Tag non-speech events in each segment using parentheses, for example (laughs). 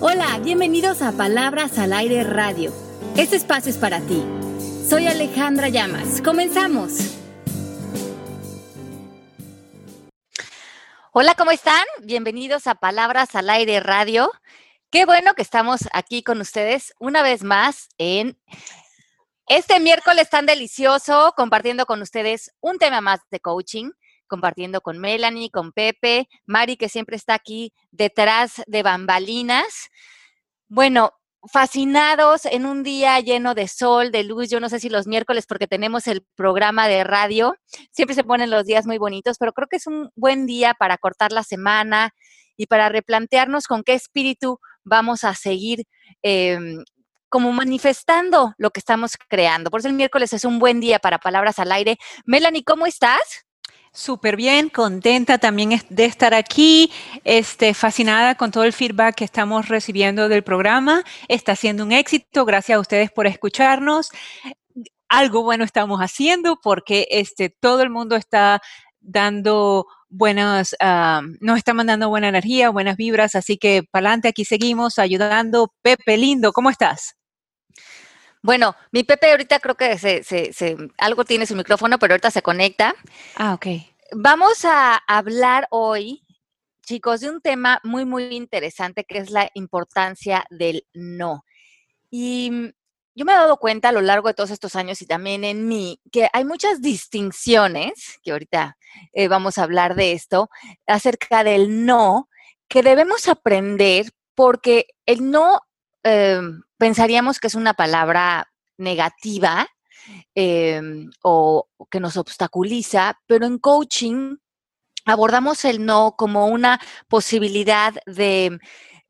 Hola, bienvenidos a Palabras al Aire Radio. Este espacio es para ti. Soy Alejandra Llamas. Comenzamos. Hola, ¿cómo están? Bienvenidos a Palabras al Aire Radio. Qué bueno que estamos aquí con ustedes una vez más en este miércoles tan delicioso, compartiendo con ustedes un tema más de coaching, compartiendo con Melanie, con Pepe, Mari, que siempre está aquí detrás de bambalinas. Bueno, fascinados en un día lleno de sol, de luz. Yo no sé si los miércoles, porque tenemos el programa de radio, siempre se ponen los días muy bonitos, pero creo que es un buen día para cortar la semana y para replantearnos con qué espíritu vamos a seguir em, como manifestando lo que estamos creando. Por eso el miércoles es un buen día para palabras al aire. Melanie, ¿cómo estás? Súper bien, contenta también de estar aquí, este, fascinada con todo el feedback que estamos recibiendo del programa. Está siendo un éxito, gracias a ustedes por escucharnos. Algo bueno estamos haciendo porque este, todo el mundo está dando buenas, uh, nos está mandando buena energía, buenas vibras, así que para adelante, aquí seguimos ayudando. Pepe, lindo, ¿cómo estás? Bueno, mi Pepe ahorita creo que se, se, algo tiene su micrófono, pero ahorita se conecta. Ah, ok. Vamos a hablar hoy, chicos, de un tema muy, muy interesante que es la importancia del no. Y yo me he dado cuenta a lo largo de todos estos años y también en mí que hay muchas distinciones, que ahorita eh, vamos a hablar de esto, acerca del no, que debemos aprender porque el no em, pensaríamos que es una palabra negativa em, o que nos obstaculiza, pero en coaching abordamos el no como una posibilidad de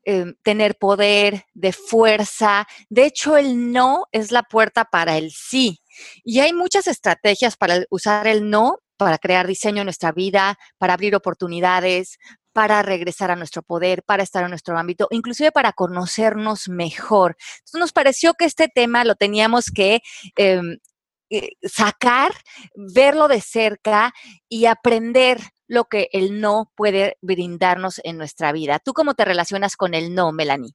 em, tener poder, de fuerza. De hecho, el no es la puerta para el sí. Y hay muchas estrategias para usar el no para crear diseño en nuestra vida, para abrir oportunidades, para regresar a nuestro poder, para estar en nuestro ámbito, inclusive para conocernos mejor. Entonces nos pareció que este tema lo teníamos que em, eh, sacar, verlo de cerca y aprender lo que el no puede brindarnos en nuestra vida. ¿Tú cómo te relacionas con el no, Melanie?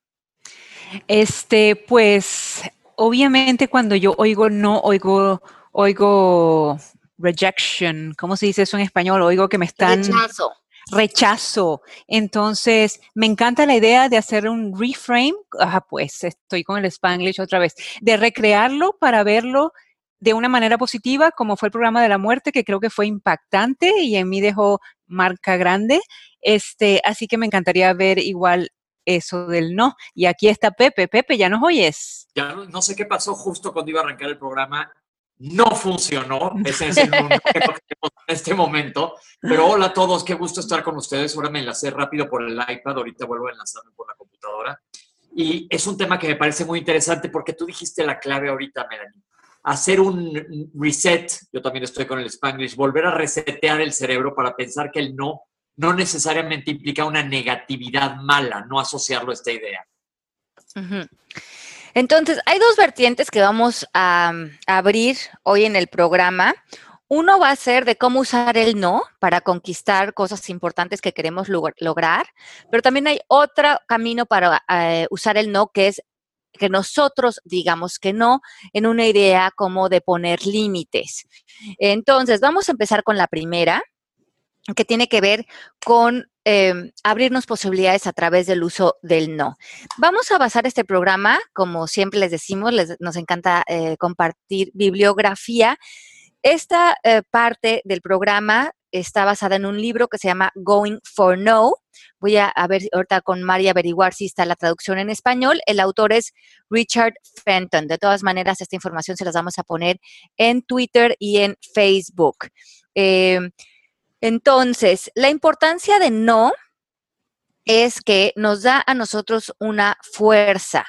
Este, pues, obviamente cuando yo oigo no, oigo, oigo rejection, ¿cómo se dice eso en español? Oigo que me están... Rechazo rechazo. Entonces, me encanta la idea de hacer un reframe, pues estoy con el Spanglish otra vez, de recrearlo para verlo de una manera positiva, como fue el programa de la muerte, que creo que fue impactante y en mí dejó marca grande. Este, así que me encantaría ver igual eso del no. Y aquí está Pepe. Pepe, ¿ya nos oyes? Ya no sé qué pasó justo cuando iba a arrancar el programa no funcionó, es el en este momento. Pero hola a todos, qué gusto estar con ustedes. Ahora me enlacé rápido por el iPad, ahorita vuelvo a enlazarme por la computadora. Y es un tema que me parece muy interesante porque tú dijiste la clave ahorita, Melanie. Hacer un reset, yo también estoy con el Spanglish, volver a resetear el cerebro para pensar que el no no necesariamente implica una negatividad mala, no asociarlo a esta idea. Entonces, hay dos vertientes que vamos a, abrir hoy en el programa. Uno va a ser de cómo usar el no para conquistar cosas importantes que queremos lograr, pero también hay otro camino para eh, usar el no que es que nosotros digamos que no en una idea como de poner límites. Entonces, vamos a empezar con la primera, que tiene que ver con Em, abrirnos posibilidades a través del uso del no. Vamos a basar este programa, como siempre les decimos, nos encanta eh, compartir bibliografía. Esta eh, parte del programa está basada en un libro que se llama Going for No. Voy a, ver ahorita con María averiguar si está la traducción en español. El autor es Richard Fenton. De todas maneras, esta información se las vamos a poner en Twitter y en Facebook. Entonces, la importancia de no es que nos da a nosotros una fuerza.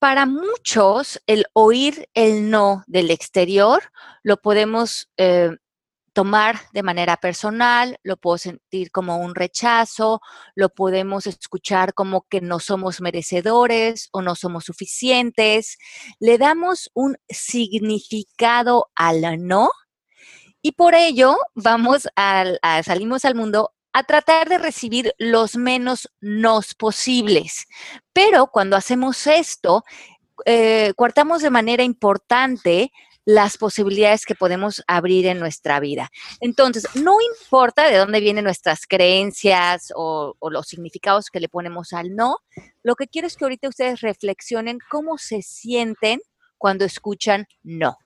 Para muchos, el oír el no del exterior lo podemos eh, tomar de manera personal, lo puedo sentir como un rechazo, lo podemos escuchar como que no somos merecedores o no somos suficientes. Le damos un significado al no y por ello vamos a, salimos al mundo a tratar de recibir los menos nos posibles. Pero cuando hacemos esto, eh, cortamos de manera importante las posibilidades que podemos abrir en nuestra vida. Entonces, no importa de dónde vienen nuestras creencias o, o, los significados que le ponemos al no, lo que quiero es que ahorita ustedes reflexionen cómo se sienten cuando escuchan no.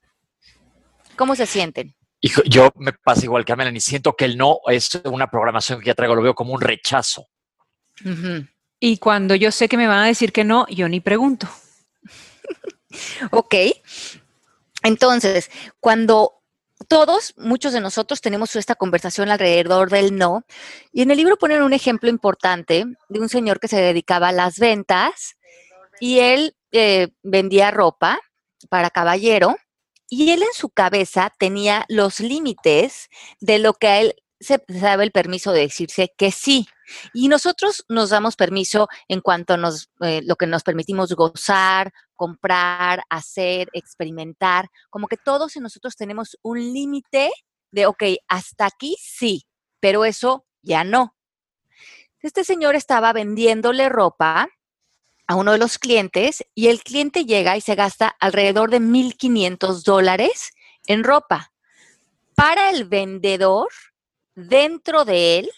¿Cómo se sienten? Y yo me pasa igual que a Melanie, siento que el no es una programación que ya traigo, lo veo como un rechazo. Y cuando yo sé que me van a decir que no, yo ni pregunto. (laughs) ok. Entonces, cuando todos, muchos de nosotros tenemos esta conversación alrededor del no, y en el libro ponen un ejemplo importante de un señor que se dedicaba a las ventas y él eh, vendía ropa para caballero y él en su cabeza tenía los límites de lo que a él se daba el permiso de decirse que sí. Y nosotros nos damos permiso en cuanto a nos, eh, lo que nos permitimos gozar, comprar, hacer, experimentar, como que todos nosotros tenemos un límite de, ok, hasta aquí sí, pero eso ya no. Este señor estaba vendiéndole ropa a uno de los clientes y el cliente llega y se gasta alrededor de 1.500 dólares en ropa. Para el vendedor, dentro de él,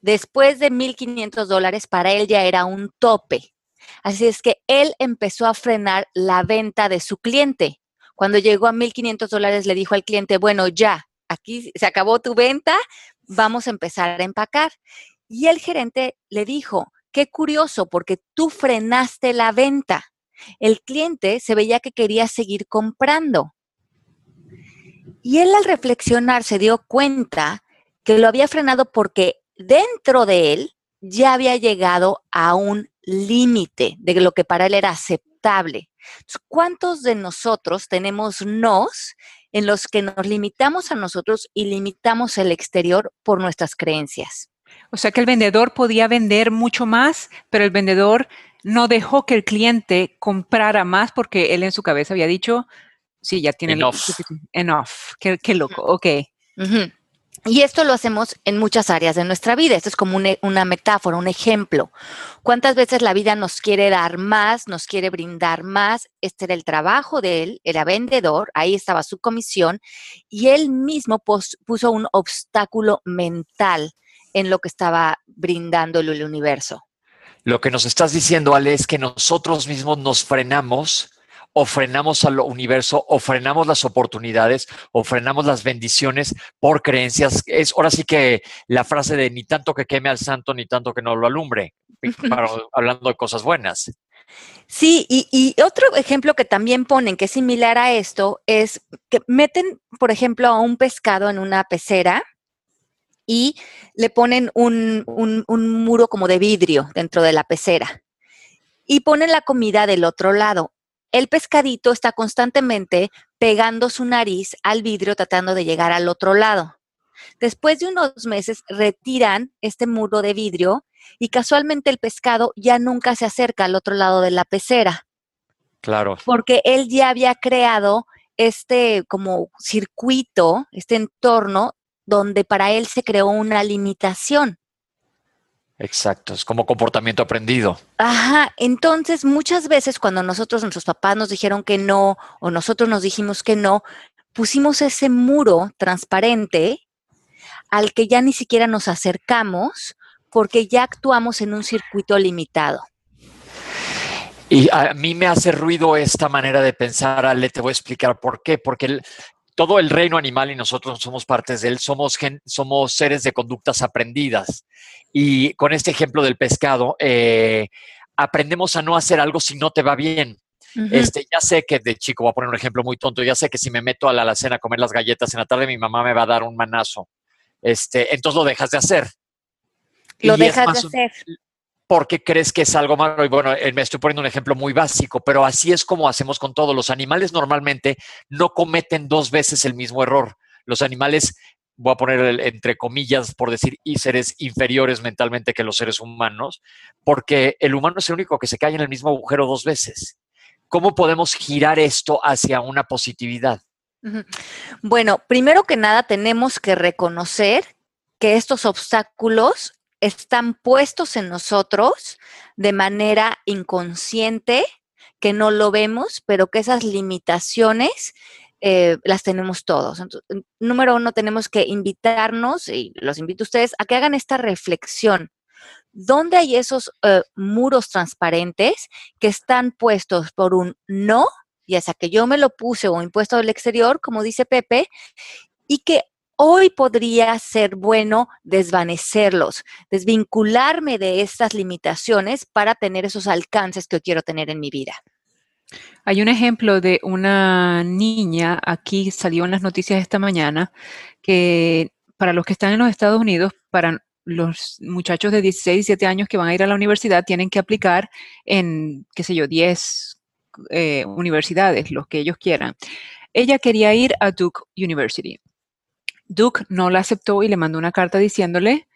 después de 1.500 dólares, para él ya era un tope. Así es que él empezó a frenar la venta de su cliente. Cuando llegó a 1.500 dólares, le dijo al cliente, bueno, ya, aquí se acabó tu venta, vamos a empezar a empacar. Y el gerente le dijo, qué curioso, porque tú frenaste la venta. El cliente se veía que quería seguir comprando. Y él al reflexionar se dio cuenta que lo había frenado porque dentro de él ya había llegado a un límite de lo que para él era aceptable. ¿Cuántos de nosotros tenemos nos en los que nos limitamos a nosotros y limitamos el exterior por nuestras creencias? O sea que el vendedor podía vender mucho más, pero el vendedor no dejó que el cliente comprara más porque él en su cabeza había dicho, sí, ya tiene enough. enough. Qué, qué loco, ok. Uh -huh. Y esto lo hacemos en muchas áreas de nuestra vida. Esto es como un, una metáfora, un ejemplo. ¿Cuántas veces la vida nos quiere dar más, nos quiere brindar más? Este era el trabajo de él, era vendedor, ahí estaba su comisión, y él mismo puso un obstáculo mental en lo que estaba brindando el universo. Lo que nos estás diciendo, Ale, es que nosotros mismos nos frenamos o frenamos al universo, o frenamos las oportunidades, o frenamos las bendiciones por creencias. Es ahora sí que la frase de ni tanto que queme al santo, ni tanto que no lo alumbre, para, hablando de cosas buenas. Sí, y, y, otro ejemplo que también ponen, que es similar a esto, es que meten, por ejemplo, a un pescado en una pecera y le ponen un, un, un muro como de vidrio dentro de la pecera y ponen la comida del otro lado el pescadito está constantemente pegando su nariz al vidrio tratando de llegar al otro lado. Después de unos meses retiran este muro de vidrio y casualmente el pescado ya nunca se acerca al otro lado de la pecera. Claro. Porque él ya había creado este como circuito, este entorno donde para él se creó una limitación. Exacto, es como comportamiento aprendido. Ajá, entonces muchas veces cuando nosotros, nuestros papás nos dijeron que no o nosotros nos dijimos que no, pusimos ese muro transparente al que ya ni siquiera nos acercamos porque ya actuamos en un circuito limitado. Y a mí me hace ruido esta manera de pensar, Ale, te voy a explicar por qué. Porque el, todo el reino animal y nosotros somos partes de él, somos, gen, somos seres de conductas aprendidas. Y con este ejemplo del pescado, eh, aprendemos a no hacer algo si no te va bien. Uh -huh. este, ya sé que de chico, voy a poner un ejemplo muy tonto, ya sé que si me meto a la alacena a comer las galletas en la tarde, mi mamá me va a dar un manazo. Este, entonces lo dejas de hacer. Lo y dejas de hacer. Porque crees que es algo malo. Y bueno, eh, me estoy poniendo un ejemplo muy básico, pero así es como hacemos con todos. Los animales normalmente no cometen dos veces el mismo error. Los animales voy a poner entre comillas, por decir, y seres inferiores mentalmente que los seres humanos, porque el humano es el único que se cae en el mismo agujero dos veces. ¿Cómo podemos girar esto hacia una positividad? Bueno, primero que nada tenemos que reconocer que estos obstáculos están puestos en nosotros de manera inconsciente, que no lo vemos, pero que esas limitaciones eh, las tenemos todos. número uno, tenemos que invitarnos, y los invito a ustedes, a que hagan esta reflexión. ¿Dónde hay esos eh, muros transparentes que están puestos por un no, ya sea que yo me lo puse o impuesto del exterior, como dice Pepe, y que hoy podría ser bueno desvanecerlos, desvincularme de estas limitaciones para tener esos alcances que quiero tener en mi vida. Hay un ejemplo de una niña, aquí salió en las noticias esta mañana, que para los que están en los Estados Unidos, para los muchachos de 16, 17 años que van a ir a la universidad, tienen que aplicar en, qué sé yo, 10 eh, universidades, los que ellos quieran. Ella quería ir a Duke University. Duke no la aceptó y le mandó una carta diciéndole,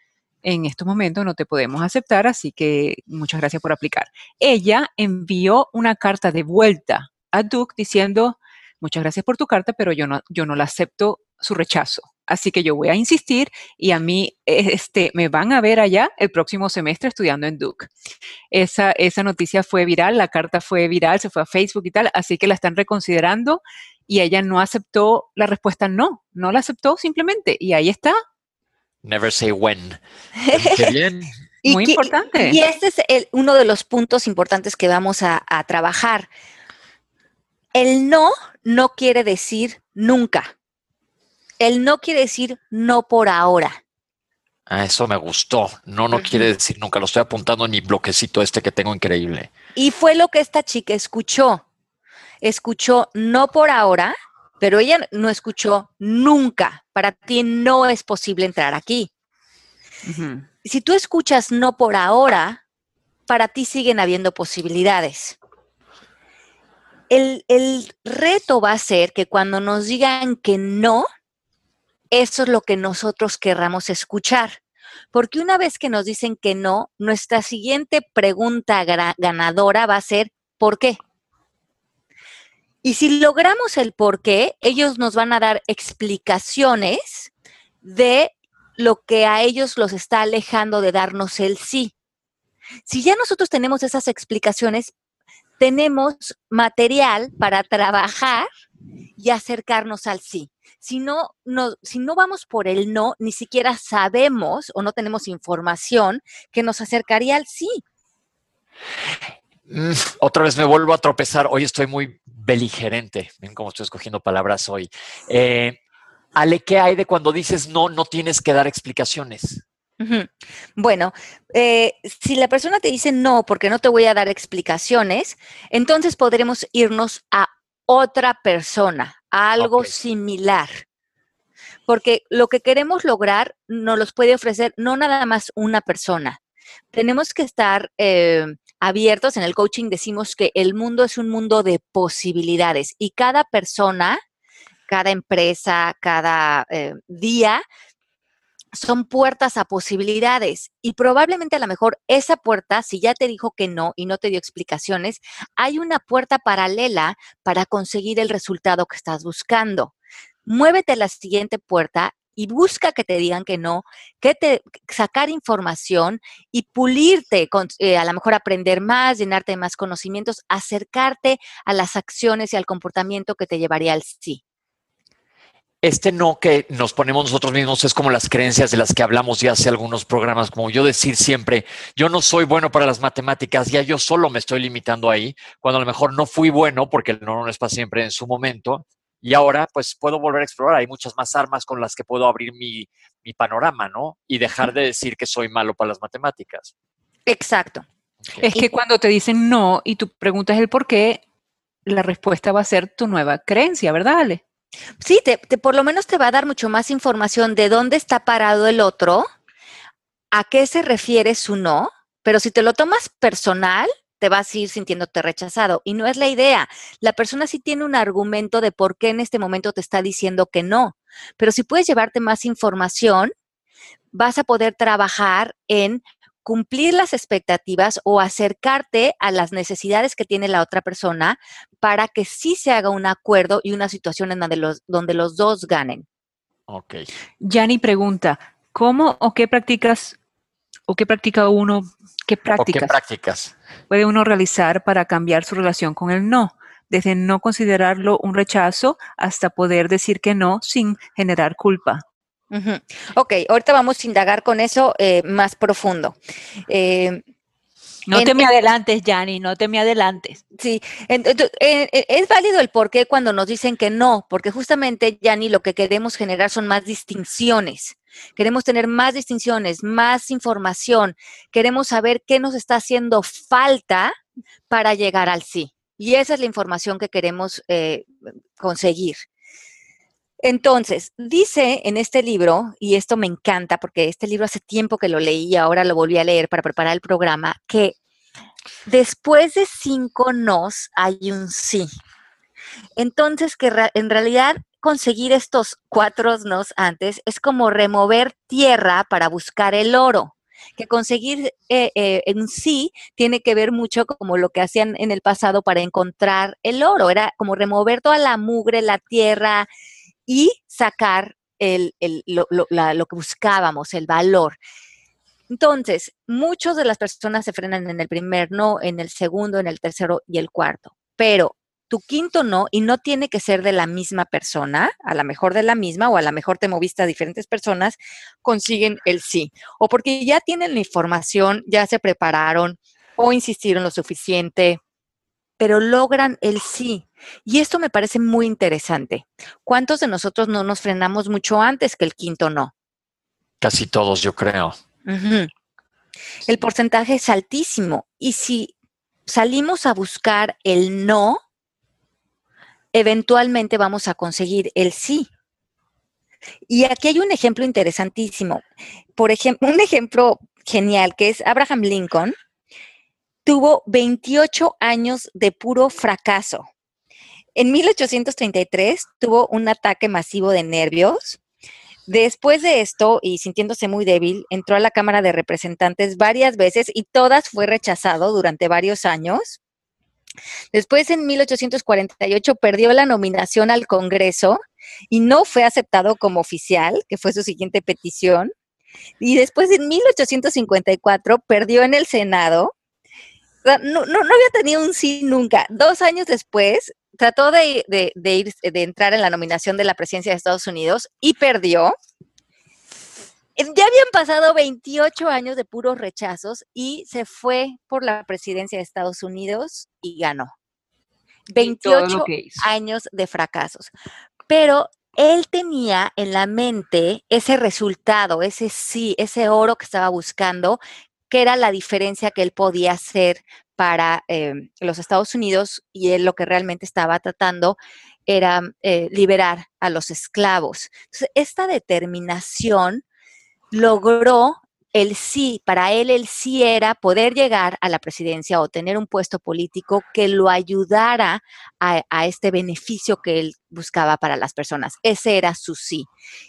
en estos momentos no te podemos aceptar, así que muchas gracias por aplicar. Ella envió una carta de vuelta a Duke diciendo, muchas gracias por tu carta, pero yo no, yo no la acepto su rechazo. Así que yo voy a insistir y a mí este, me van a ver allá el próximo semestre estudiando en Duke. Esa, esa noticia fue viral, la carta fue viral, se fue a Facebook y tal, así que la están reconsiderando y ella no aceptó la respuesta no, no la aceptó simplemente y ahí está. Never say when. (laughs) Qué bien. Muy importante. Y este es uno de los puntos importantes que vamos a, a trabajar. El no no quiere decir nunca. El no quiere decir no por ahora. Ah, eso me gustó. No, no quiere decir nunca. Lo estoy apuntando en mi bloquecito este que tengo increíble. Y fue lo que esta chica escuchó escuchó no por ahora, pero ella no escuchó nunca. Para ti no es posible entrar aquí. Si tú escuchas no por ahora, para ti siguen habiendo posibilidades. El, el, reto va a ser que cuando nos digan que no, eso es lo que nosotros querramos escuchar. Porque una vez que nos dicen que no, nuestra siguiente pregunta ganadora va a ser ¿por qué? Y si logramos el por qué, ellos nos van a dar explicaciones de lo que a ellos los está alejando de darnos el sí. Si ya nosotros tenemos esas explicaciones, tenemos material para trabajar y acercarnos al sí. Si no, no, si no vamos por el no, ni siquiera sabemos o no tenemos información que nos acercaría al sí. Mm, otra vez me vuelvo a tropezar. Hoy estoy muy beligerante. Ven cómo estoy escogiendo palabras hoy. Eh, Ale, ¿qué hay de cuando dices no, no tienes que dar explicaciones? Bueno, eh, si la persona te dice no porque no te voy a dar explicaciones, entonces podremos irnos a otra persona, a algo similar. Porque lo que queremos lograr nos los puede ofrecer no nada más una persona. Tenemos que estar eh, abiertos. En el coaching decimos que el mundo es un mundo de posibilidades y cada persona, cada empresa, cada eh, día son puertas a posibilidades y probablemente a lo mejor esa puerta, si ya te dijo que no y no te dio explicaciones, hay una puerta paralela para conseguir el resultado que estás buscando. Muévete a la siguiente puerta y busca que te digan que no, que te sacar información y pulirte, eh, a lo mejor aprender más, llenarte de más conocimientos, acercarte a las acciones y al comportamiento que te llevaría al sí. Este no que nos ponemos nosotros mismos es como las creencias de las que hablamos ya hace algunos programas, como yo decir siempre, yo no soy bueno para las matemáticas, ya yo solo me estoy limitando ahí, cuando a lo mejor no fui bueno porque el no no es para siempre en su momento, y ahora pues puedo volver a explorar. Hay muchas más armas con las que puedo abrir mi, panorama, ¿no? Y dejar de decir que soy malo para las matemáticas. Exacto. Es que cuando te dicen no y tú preguntas el por qué, la respuesta va a ser tu nueva creencia, ¿verdad, Ale? Sí, te, por lo menos te va a dar mucho más información de dónde está parado el otro, a qué se refiere su no, pero si te lo tomas personal, te vas a ir sintiéndote rechazado. Y no es la idea. La persona sí tiene un argumento de por qué en este momento te está diciendo que no. Pero si puedes llevarte más información, vas a poder trabajar en cumplir las expectativas o acercarte a las necesidades que tiene la otra persona para que sí se haga un acuerdo y una situación en donde los, donde los dos ganen. Ok. Yani pregunta, ¿Cómo o qué prácticas o qué practica uno, qué prácticas, ¿O qué prácticas? puede uno realizar para cambiar su relación con el no? Desde no considerarlo un rechazo hasta poder decir que no sin generar culpa. Ujú. Ok, ahorita vamos a indagar con eso eh, más profundo. Eh, No En- te me adelantes, Yanni, no te me adelantes. Sí, en- es válido el por qué cuando nos dicen que no, porque justamente, Yanni, lo que queremos generar son más distinciones. Queremos tener más distinciones, más información. Queremos saber qué nos está haciendo falta para llegar al sí. Y esa es la información que queremos eh, conseguir. Entonces, dice en este libro, y esto me encanta porque este libro hace tiempo que lo leí y ahora lo volví a leer para preparar el programa, que después de cinco nos hay un sí. Entonces, que en realidad conseguir estos cuatro nos antes es como remover tierra para buscar el oro. Que conseguir eh, eh, un sí tiene que ver mucho como lo que hacían en el pasado para encontrar el oro. Era como remover toda la mugre, la tierra y sacar el, el- lo, lo- lo que buscábamos, el valor. Entonces, muchas de las personas se frenan en el primer no, en el segundo, en el tercero y el cuarto. Pero tu quinto no, y no tiene que ser de la misma persona, a lo mejor de la misma, o a lo mejor te moviste a diferentes personas, consiguen el sí. O porque ya tienen la información, ya se prepararon, o insistieron lo suficiente, pero logran el sí. Y esto me parece muy interesante. ¿Cuántos de nosotros no nos frenamos mucho antes que el quinto no? Casi todos, yo creo. El porcentaje es altísimo. Y si salimos a buscar el no, eventualmente vamos a conseguir el sí. Y aquí hay un ejemplo interesantísimo. Por ejemplo, (laughs) un ejemplo genial que es Abraham Lincoln tuvo 28 años de puro fracaso. En 1833 tuvo un ataque masivo de nervios. Después de esto, y sintiéndose muy débil, entró a la Cámara de Representantes varias veces y todas fue rechazado durante varios años. Después, en 1848, perdió la nominación al Congreso y no fue aceptado como oficial, que fue su siguiente petición. Y después, en 1854, perdió en el Senado. No, no, no había tenido un sí nunca. Dos años después, trató de, de- de ir, de entrar en la nominación de la presidencia de Estados Unidos y perdió. Ya habían pasado 28 años de puros rechazos y se fue por la presidencia de Estados Unidos y ganó. Y todo lo 28 que hizo. años de fracasos. Pero él tenía en la mente ese resultado, ese sí, ese oro que estaba buscando, que era la diferencia que él podía hacer para eh, los Estados Unidos y él lo que realmente estaba tratando era eh, liberar a los esclavos. Entonces, esta determinación logró el sí, para él el sí era poder llegar a la presidencia o tener un puesto político que lo ayudara a, este beneficio que él buscaba para las personas. Ese era su sí.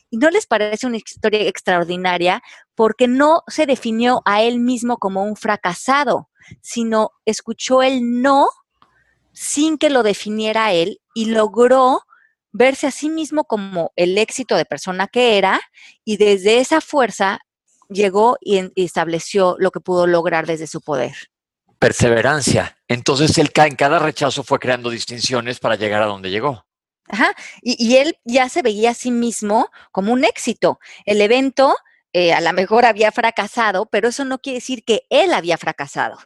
¿Y no les parece una historia extraordinaria? Porque no se definió a él mismo como un fracasado, sino escuchó el no sin que lo definiera él y logró verse a sí mismo como el éxito de persona que era y desde esa fuerza llegó y, estableció lo que pudo lograr desde su poder. Perseverancia. Entonces él en cada rechazo fue creando distinciones para llegar a donde llegó. Ajá. Y, y él ya se veía a sí mismo como un éxito. El evento eh, a lo mejor había fracasado, pero eso no quiere decir que él había fracasado.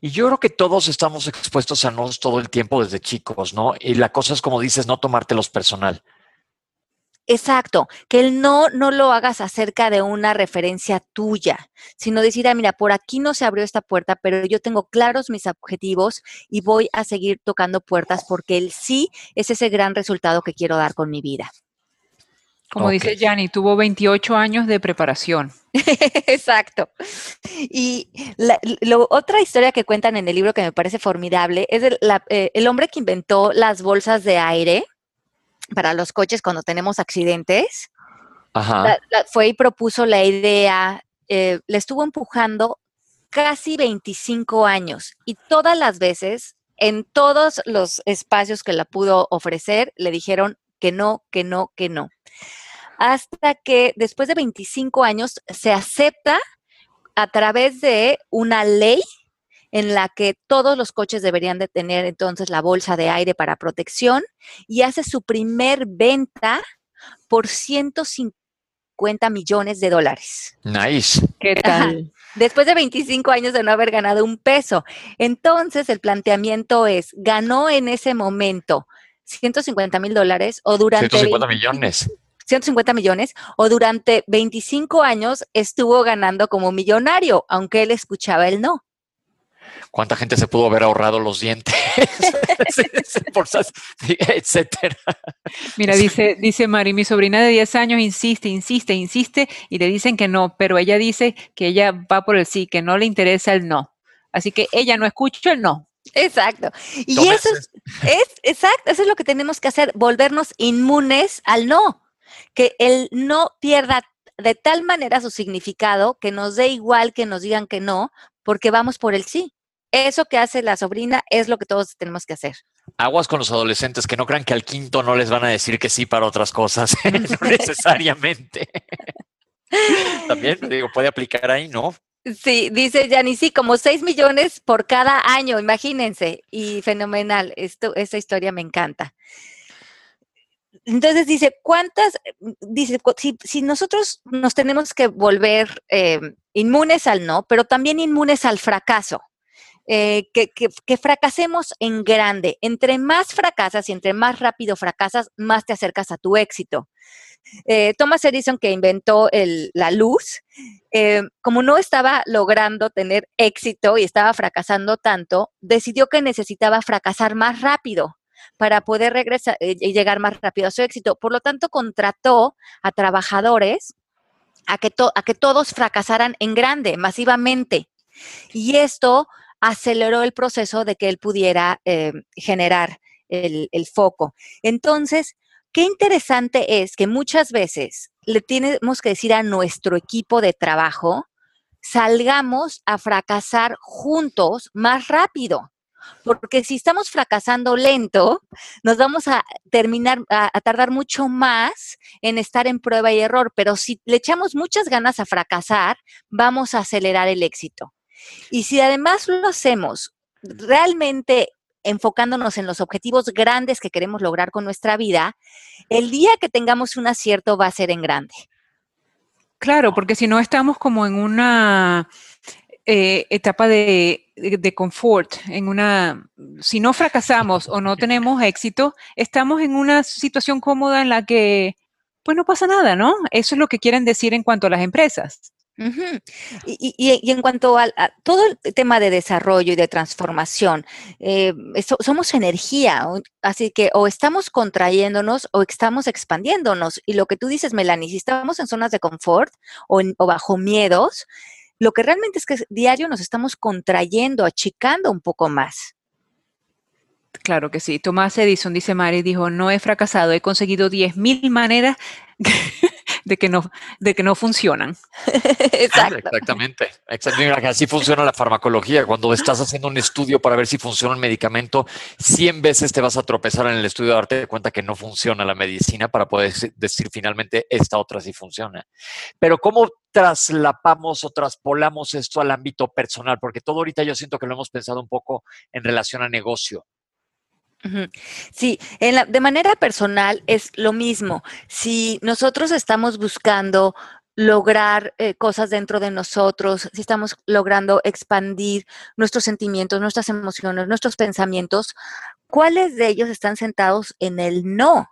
Y yo creo que todos estamos expuestos a nos todo el tiempo desde chicos, ¿no? Y la cosa es como dices, no tomártelos personal. Exacto, que el no no lo hagas acerca de una referencia tuya, sino decir, ah, mira, por aquí no se abrió esta puerta, pero yo tengo claros mis objetivos y voy a seguir tocando puertas porque el sí es ese gran resultado que quiero dar con mi vida. Como dice Yanni, tuvo 28 años de preparación. (laughs) Exacto. Y la lo- otra historia que cuentan en el libro que me parece formidable es el, la- eh, el hombre que inventó las bolsas de aire para los coches cuando tenemos accidentes. Ajá. La- la- fue y propuso la idea, eh, le estuvo empujando casi 25 años y todas las veces, en todos los espacios que la pudo ofrecer, le dijeron que no, que no, que no. Hasta que después de 25 años se acepta a través de una ley en la que todos los coches deberían de tener entonces la bolsa de aire para protección y hace su primer venta por 150 millones de dólares. Nice. ¿Qué tal? Después de 25 años de no haber ganado un peso. Entonces, el planteamiento es, ¿ganó en ese momento 150 mil dólares o durante... 150 millones. 150 millones o durante 25 años estuvo ganando como millonario, aunque él escuchaba el no. ¿Cuánta gente se pudo haber ahorrado los dientes? (laughs) etcétera. Mira, dice, dice Mari, mi sobrina de 10 años insiste, insiste, insiste y le dicen que no, pero ella dice que ella va por el sí, que no le interesa el no. Así que ella no escucha el no. Exacto. Y eso es, es, exacto, eso es lo que tenemos que hacer, volvernos inmunes al no. Que el no pierda de tal manera su significado que nos dé igual que nos digan que no, porque vamos por el sí. Eso que hace la sobrina es lo que todos tenemos que hacer. Aguas con los adolescentes que no crean que al quinto no les van a decir que sí para otras cosas, (laughs) (laughs) no necesariamente. (laughs) También, digo, puede aplicar ahí, ¿no? Sí, dice Yanni, sí, como 6 millones por cada año, imagínense. Y fenomenal, esto, esta historia me encanta. Entonces dice, ¿cuántas? Dice, si, nosotros nos tenemos que volver eh, inmunes al no, pero también inmunes al fracaso. Eh, que, fracasemos en grande. Entre más fracasas y entre más rápido fracasas, más te acercas a tu éxito. Eh, Thomas Edison, que inventó la luz, como no estaba logrando tener éxito y estaba fracasando tanto, decidió que necesitaba fracasar más rápido para poder regresar y llegar más rápido a su éxito. Por lo tanto, contrató a trabajadores a que, a que todos fracasaran en grande, masivamente. Y esto aceleró el proceso de que él pudiera eh, generar el, foco. Entonces, qué interesante es que muchas veces le tenemos que decir a nuestro equipo de trabajo, salgamos a fracasar juntos más rápido. Porque si estamos fracasando lento, nos vamos a terminar, a, tardar mucho más en estar en prueba y error. Pero si le echamos muchas ganas a fracasar, vamos a acelerar el éxito. Y si además lo hacemos realmente enfocándonos en los objetivos grandes que queremos lograr con nuestra vida, el día que tengamos un acierto va a ser en grande. Claro, porque si no estamos como en una eh, etapa de, de, confort, en una, si no fracasamos o no tenemos éxito, estamos en una situación cómoda en la que, pues no pasa nada, ¿no? Eso es lo que quieren decir en cuanto a las empresas y, en cuanto a, todo el tema de desarrollo y de transformación, eh, somos energía, así que o estamos contrayéndonos o estamos expandiéndonos. Y lo que tú dices, Melanie, si estamos en zonas de confort o bajo miedos, lo que realmente es que diario nos estamos contrayendo, achicando un poco más. Claro que sí. Tomás Edison, dice Mari, dijo, no he fracasado, he conseguido 10.000 maneras de que no, de que no funcionan. (laughs) Exactamente. Exactamente. Así funciona la farmacología. Cuando estás haciendo un estudio para ver si funciona un medicamento, 100 veces te vas a tropezar en el estudio de darte cuenta que no funciona la medicina para poder decir finalmente esta otra sí funciona. Pero ¿cómo traslapamos o traspolamos esto al ámbito personal? Porque todo ahorita yo siento que lo hemos pensado un poco en relación a negocio. Sí, de manera personal es lo mismo. Si nosotros estamos buscando lograr eh, cosas dentro de nosotros, si estamos logrando expandir nuestros sentimientos, nuestras emociones, nuestros pensamientos, ¿cuáles de ellos están sentados en el no?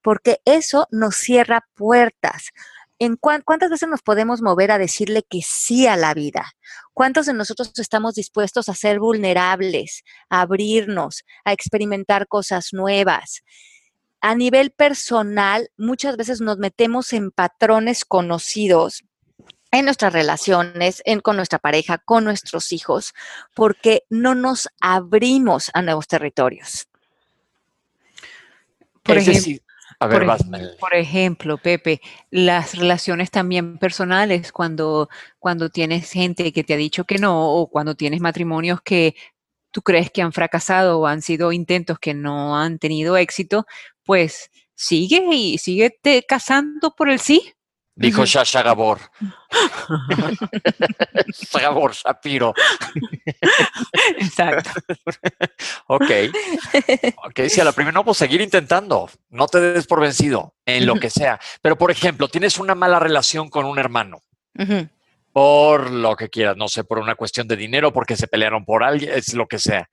Porque eso nos cierra puertas. ¿En cuántas veces nos podemos mover a decirle que sí a la vida? ¿Cuántos de nosotros estamos dispuestos a ser vulnerables, a abrirnos, a experimentar cosas nuevas? A nivel personal, muchas veces nos metemos en patrones conocidos en nuestras relaciones, en, con nuestra pareja, con nuestros hijos, porque no nos abrimos a nuevos territorios. Por ejemplo, por, ejemplo, Pepe, las relaciones también personales, cuando, cuando tienes gente que te ha dicho que no, o cuando tienes matrimonios que tú crees que han fracasado o han sido intentos que no han tenido éxito, pues sigue y sigue te casando por el sí. Dijo Shasha Gabor. (laughs) Gabor Shapiro. Exacto. ok. Ok, si a la primera no, pues seguir intentando. No te des por vencido en lo que sea. Pero, por ejemplo, tienes una mala relación con un hermano. Por lo que quieras, no sé, por una cuestión de dinero, porque se pelearon por alguien, es lo que sea.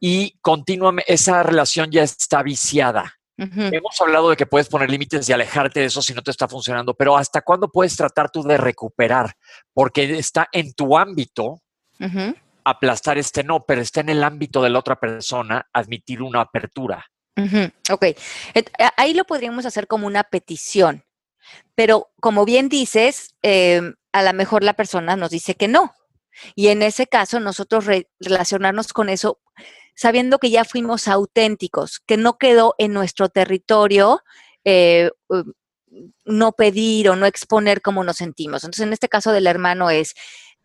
Y continuamente, esa relación ya está viciada Hemos hablado de que puedes poner límites y alejarte de eso si no te está funcionando, pero ¿hasta cuándo puedes tratar tú de recuperar? Porque está en tu ámbito aplastar este no, pero está en el ámbito de la otra persona admitir una apertura. Ok, ahí lo podríamos hacer como una petición, pero como bien dices, em, a lo mejor la persona nos dice que no. Y en ese caso, nosotros relacionarnos con eso sabiendo que ya fuimos auténticos, que no quedó en nuestro territorio eh, no pedir o no exponer cómo nos sentimos. Entonces, en este caso del hermano es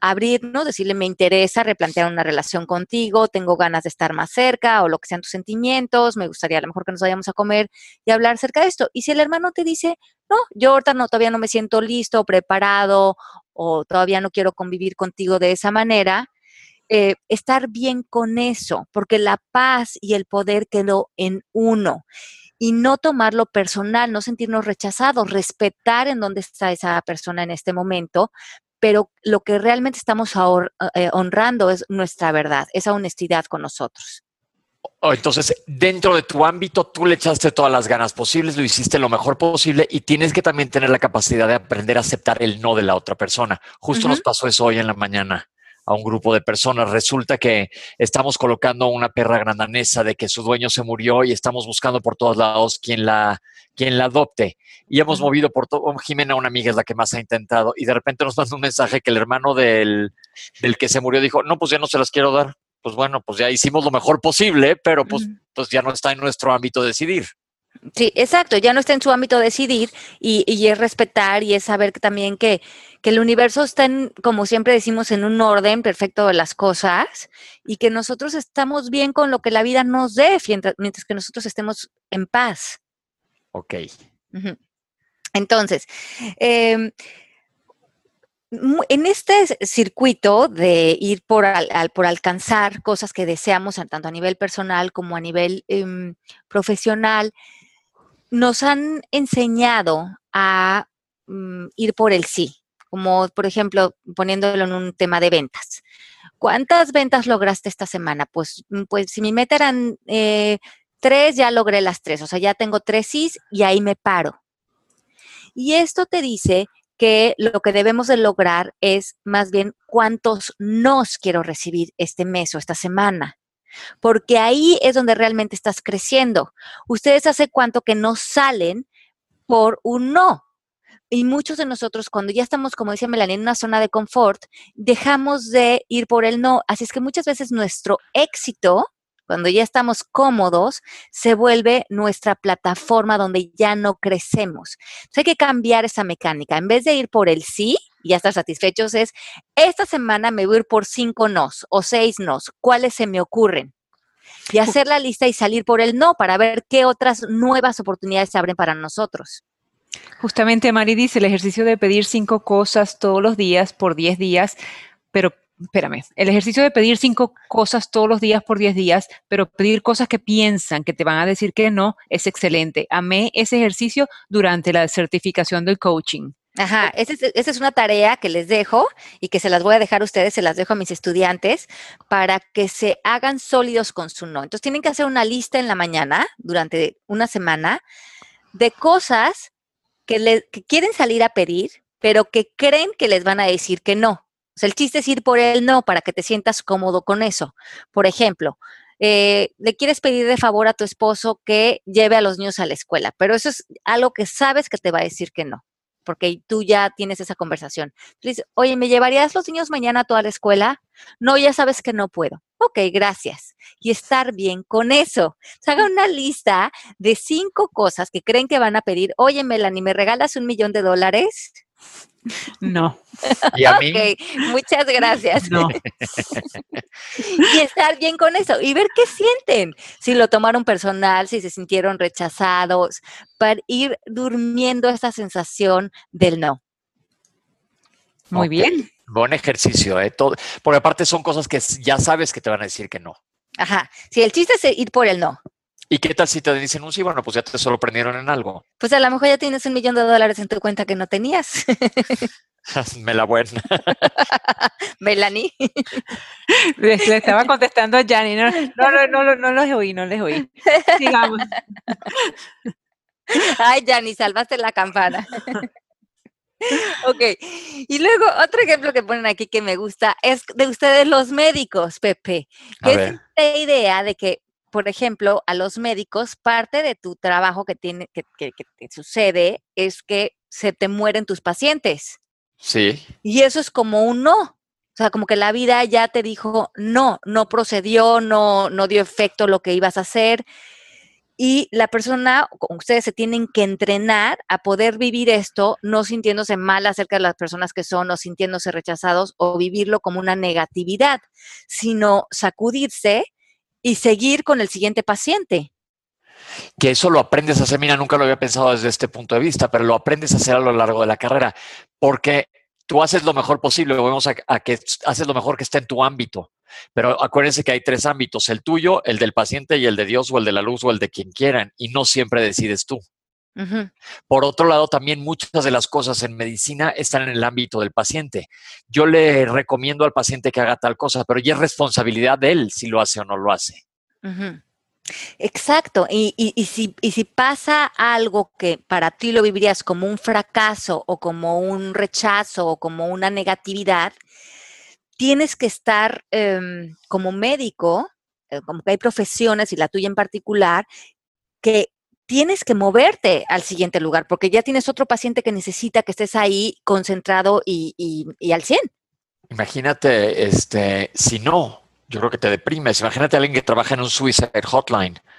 abrirnos, decirle, me interesa replantear una relación contigo, tengo ganas de estar más cerca o lo que sean tus sentimientos, me gustaría a lo mejor que nos vayamos a comer y hablar acerca de esto. Y si el hermano te dice, no, yo ahorita no, todavía no me siento listo, preparado o todavía no quiero convivir contigo de esa manera, eh, estar bien con eso, porque la paz y el poder quedó en uno. Y no tomarlo personal, no sentirnos rechazados, respetar en dónde está esa persona en este momento, pero lo que realmente estamos eh, honrando es nuestra verdad, esa honestidad con nosotros. Entonces, dentro de tu ámbito, tú le echaste todas las ganas posibles, lo hiciste lo mejor posible y tienes que también tener la capacidad de aprender a aceptar el no de la otra persona. Justo nos pasó eso hoy en la mañana a un grupo de personas. Resulta que estamos colocando una perra grandanesa de que su dueño se murió y estamos buscando por todos lados quien la, quien la adopte. Y hemos movido por todo. Jimena, una amiga, es la que más ha intentado. Y de repente nos (laughs) manda un mensaje que el hermano del, del que se murió dijo: No, pues ya no se las quiero dar. Pues bueno, pues ya hicimos lo mejor posible, pero pues, pues ya no está en nuestro ámbito decidir. Sí, exacto, ya no está en su ámbito decidir y, y es respetar y es saber que también que, que, el universo está, en, como siempre decimos, en un orden perfecto de las cosas y que nosotros estamos bien con lo que la vida nos dé mientras, que nosotros estemos en paz. Ok. Entonces, eh, en este circuito de ir por, al, por alcanzar cosas que deseamos, tanto a nivel personal como a nivel em, profesional, nos han enseñado a mm, ir por el sí, como por ejemplo poniéndolo en un tema de ventas. ¿Cuántas ventas lograste esta semana? Pues, mm, pues si mi meta eran eh, tres, ya logré las tres, o sea, ya tengo tres sí y ahí me paro. Y esto te dice que lo que debemos de lograr es más bien cuántos nos quiero recibir este mes o esta semana porque ahí es donde realmente estás creciendo. Ustedes hace cuánto que no salen por un no. Y muchos de nosotros, cuando ya estamos, como decía Melanie, en una zona de confort, dejamos de ir por el no. Así es que muchas veces nuestro éxito, cuando ya estamos cómodos, se vuelve nuestra plataforma donde ya no crecemos. Entonces hay que cambiar esa mecánica. En vez de ir por el sí, y ya estar satisfechos es, esta semana me voy a ir por cinco nos o seis nos, ¿cuáles se me ocurren? Y hacer la lista y salir por el no para ver qué otras nuevas oportunidades se abren para nosotros. Justamente Mari dice el ejercicio de pedir cinco cosas todos los días por diez días, pero espérame, el ejercicio de pedir cinco cosas todos los días por diez días, pero pedir cosas que piensan que te van a decir que no, es excelente. Amé ese ejercicio durante la certificación del coaching. Ajá, esa es, una tarea que les dejo y que se las voy a dejar a ustedes, se las dejo a mis estudiantes para que se hagan sólidos con su no. Entonces tienen que hacer una lista en la mañana durante una semana de cosas que, le, quieren salir a pedir, pero que creen que les van a decir que no. El chiste es ir por el no para que te sientas cómodo con eso. Por ejemplo, eh, le quieres pedir de favor a tu esposo que lleve a los niños a la escuela, pero eso es algo que sabes que te va a decir que no porque tú ya tienes esa conversación. Oye, ¿me llevarías los niños mañana a toda la escuela? No, ya sabes que no puedo. Ok, gracias. Y estar bien con eso. Se haga una lista de cinco cosas que creen que van a pedir. Oye, Melanie, ¿me regalas un millón de dólares? No. Y a mí, Ok, muchas gracias. No. (laughs) y estar bien con eso y ver qué sienten, si lo tomaron personal, si se sintieron rechazados, para ir durmiendo esta sensación del no. Muy bien. buen ejercicio, ¿eh? Todo, porque aparte son cosas que ya sabes que te van a decir que no. Ajá, si el chiste es ir por el no, ¿Y qué tal si te dicen un sí? Bueno, pues ya te sorprendieron en algo. pues a lo mejor ya tienes un millón de dólares en tu cuenta que no tenías, (laughs) Me la buena. (laughs) Melanie. Le, le estaba contestando a Jani. No, no, no, no, no, no los oí, no les oí. Sigamos. (laughs) Ay, Jani, salvaste la campana. ok, y luego otro ejemplo que ponen aquí que me gusta es de ustedes los médicos, Pepe, que es esta idea de que, por ejemplo, a los médicos, parte de tu trabajo que, tiene, que, que- que te sucede es que se te mueren tus pacientes. Sí. Y eso es como un no. O sea, como que la vida ya te dijo no, no procedió, no, no dio efecto lo que ibas a hacer. Y la persona, ustedes se tienen que entrenar a poder vivir esto, no sintiéndose mal acerca de las personas que son o sintiéndose rechazados o vivirlo como una negatividad, sino sacudirse y seguir con el siguiente paciente. que eso lo aprendes a hacer, mira, nunca lo había pensado desde este punto de vista, pero lo aprendes a hacer a lo largo de la carrera, porque tú haces lo mejor posible, vemos a, a que haces lo mejor que está en tu ámbito, pero acuérdense que hay tres ámbitos, el tuyo, el del paciente y el de Dios o el de la luz o el de quien quieran, y no siempre decides tú. Por otro lado, también muchas de las cosas en medicina están en el ámbito del paciente. Yo le recomiendo al paciente que haga tal cosa, pero ya es responsabilidad de él si lo hace o no lo hace. Exacto. Y, y- y si, y si pasa algo que para ti lo vivirías como un fracaso o como un rechazo o como una negatividad, tienes que estar em, como médico, eh, como que hay profesiones y la tuya en particular, que tienes que moverte al siguiente lugar porque ya tienes otro paciente que necesita que estés ahí concentrado y, y- y al 100. Imagínate, este, si no, yo creo que te deprimes. Imagínate a alguien que trabaja en un suicide hotline. (laughs)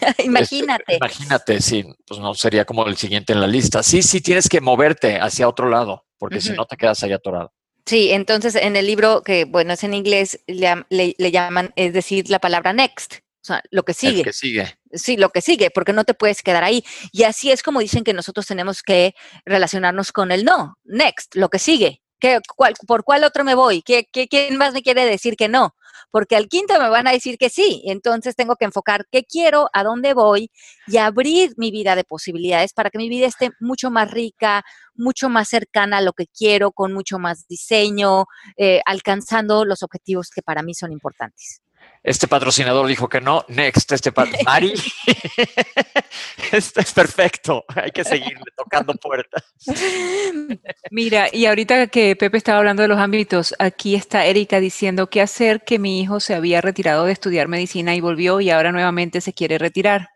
Este, Imagínate. imagínate, sí, pues no sería como el siguiente en la lista. Sí, sí, tienes que moverte hacia otro lado, porque si no te quedas ahí atorado. Sí, entonces en el libro, que bueno, es en inglés, le, le- le llaman, es decir, la palabra next, o sea, lo que El sigue. que sigue. Sí, lo que sigue, porque no te puedes quedar ahí. Y así es como dicen que nosotros tenemos que relacionarnos con el no, next, lo que sigue. ¿Qué, ¿Por cuál otro me voy? ¿Qué, qué, quién más me quiere decir que no? Porque al quinto me van a decir que sí. Entonces tengo que enfocar qué quiero, a dónde voy y abrir mi vida de posibilidades para que mi vida esté mucho más rica, mucho más cercana a lo que quiero, con mucho más diseño, eh, alcanzando los objetivos que para mí son importantes. Este patrocinador dijo que no. Next, este pat- (laughs) Mari. (laughs) este es perfecto. Hay que seguirle tocando puertas. Mira, y ahorita que Pepe estaba hablando de los ámbitos, aquí está Erika diciendo qué hacer que mi hijo se había retirado de estudiar medicina y volvió y ahora nuevamente se quiere retirar.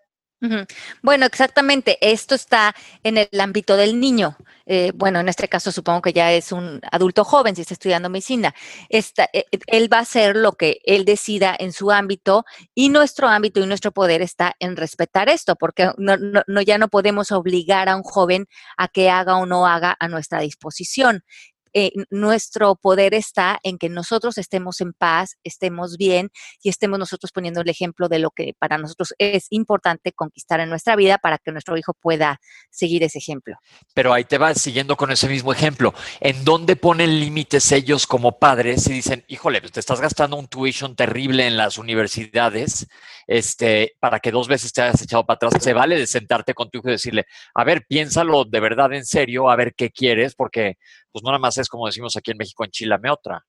Bueno, exactamente. Esto está en el ámbito del niño. Eh, bueno, en este caso supongo que ya es un adulto joven si está estudiando medicina. Esta- eh, eh, él va a hacer lo que él decida en su ámbito y nuestro ámbito y nuestro poder está en respetar esto, porque no- ya no podemos obligar a un joven a que haga o no haga a nuestra disposición. Eh, nuestro poder está en que nosotros estemos en paz, estemos bien y estemos nosotros poniendo el ejemplo de lo que para nosotros es importante conquistar en nuestra vida para que nuestro hijo pueda seguir ese ejemplo. Pero ahí te vas siguiendo con ese mismo ejemplo. ¿En dónde ponen límites ellos como padres y dicen, híjole, pues te estás gastando un tuition terrible en las universidades este, para que dos veces te hayas echado para atrás? Se vale de sentarte con tu hijo y decirle, a ver, piénsalo de verdad en serio, a ver qué quieres, porque pues no nada más es como decimos aquí en México, enchilame otra.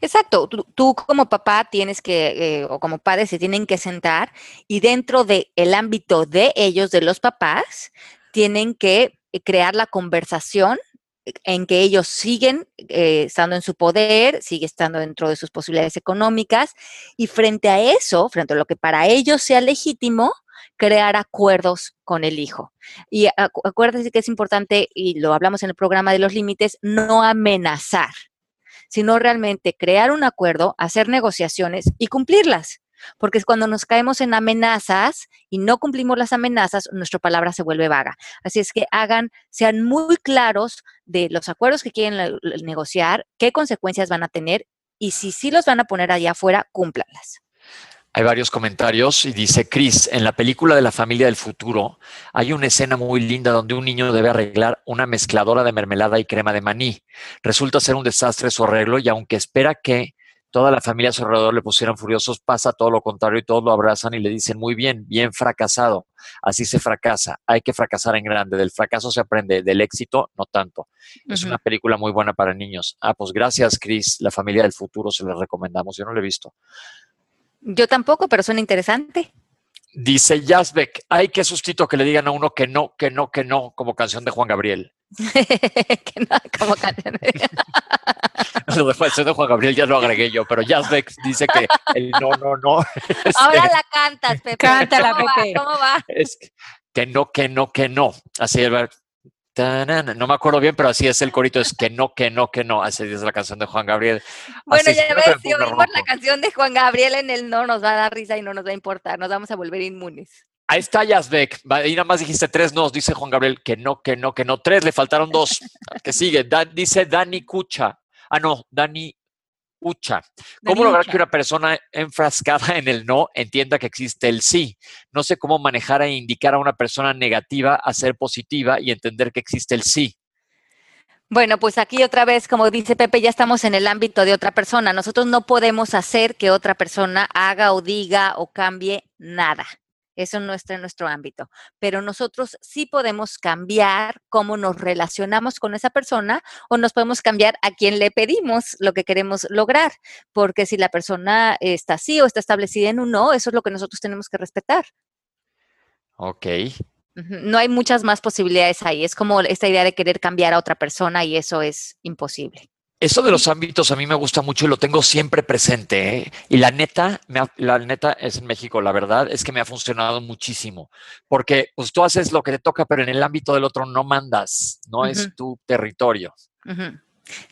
Exacto, tú, como papá tienes que, eh, o como padre, se tienen que sentar y dentro del ámbito de ellos, de los papás, tienen que eh, crear la conversación en que ellos siguen eh, estando en su poder, sigue estando dentro de sus posibilidades económicas y frente a eso, frente a lo que para ellos sea legítimo, crear acuerdos con el hijo. Y acu- acuérdate que es importante, y lo hablamos en el programa de los límites, no amenazar sino realmente crear un acuerdo, hacer negociaciones y cumplirlas. Porque cuando nos caemos en amenazas y no cumplimos las amenazas, nuestra palabra se vuelve vaga. Así es que hagan, sean muy claros de los acuerdos que quieren negociar, qué consecuencias van a tener y si sí los van a poner allá afuera, cúmplanlas. Hay varios comentarios y dice Chris, en la película de la familia del futuro hay una escena muy linda donde un niño debe arreglar una mezcladora de mermelada y crema de maní. Resulta ser un desastre su arreglo y aunque espera que toda la familia a su alrededor le pusieran furiosos, pasa todo lo contrario y todos lo abrazan y le dicen muy bien, bien fracasado. Así se fracasa. Hay que fracasar en grande. Del fracaso se aprende, del éxito no tanto. Es una película muy buena para niños. Ah, pues gracias, Chris. La familia del futuro se la recomendamos. Yo no la he visto. Yo tampoco, pero suena interesante. Dice Yazbek, hay que sustito que le digan a uno que no, que no, que no, como canción de Juan Gabriel. (laughs) que no, como canción de... lo de Juan Gabriel ya lo agregué yo, pero Yazbek dice que el no, no, no. (laughs) Ahora la cantas, Pepe. Cántala, Pepe. ¿Cómo va? Es que no, que no, que no. Así es, no me acuerdo bien, pero así es el corito, es que no, que no, que no. Así es la canción de Juan Gabriel. Bueno, ya ves, si oímos la canción de Juan Gabriel en el no, nos va a dar risa y no nos va a importar, nos vamos a volver inmunes. Ahí está Yazbek. Y nada más dijiste tres no, dice Juan Gabriel, que no, que no, que no. Tres, le faltaron dos. (laughs) que sigue. dice Dani Cucha. Ah, no, Dani Ucha. ¿Cómo lograr que una persona enfrascada en el no entienda que existe el sí? No sé cómo manejar e indicar a una persona negativa a ser positiva y entender que existe el sí. Bueno, pues aquí otra vez, como dice Pepe, ya estamos en el ámbito de otra persona. Nosotros no podemos hacer que otra persona haga o diga o cambie nada. Eso no está en nuestro ámbito. Pero nosotros sí podemos cambiar cómo nos relacionamos con esa persona o nos podemos cambiar a quien le pedimos lo que queremos lograr. Porque si la persona está así o está establecida en un no, eso es lo que nosotros tenemos que respetar. Ok. No hay muchas más posibilidades ahí. Es como esta idea de querer cambiar a otra persona y eso es imposible. Eso de los ámbitos a mí me gusta mucho y lo tengo siempre presente. ¿eh? Y la neta, la neta es en México, la verdad es que me ha funcionado muchísimo. Porque pues tú haces lo que te toca, pero en el ámbito del otro no mandas, no es tu territorio.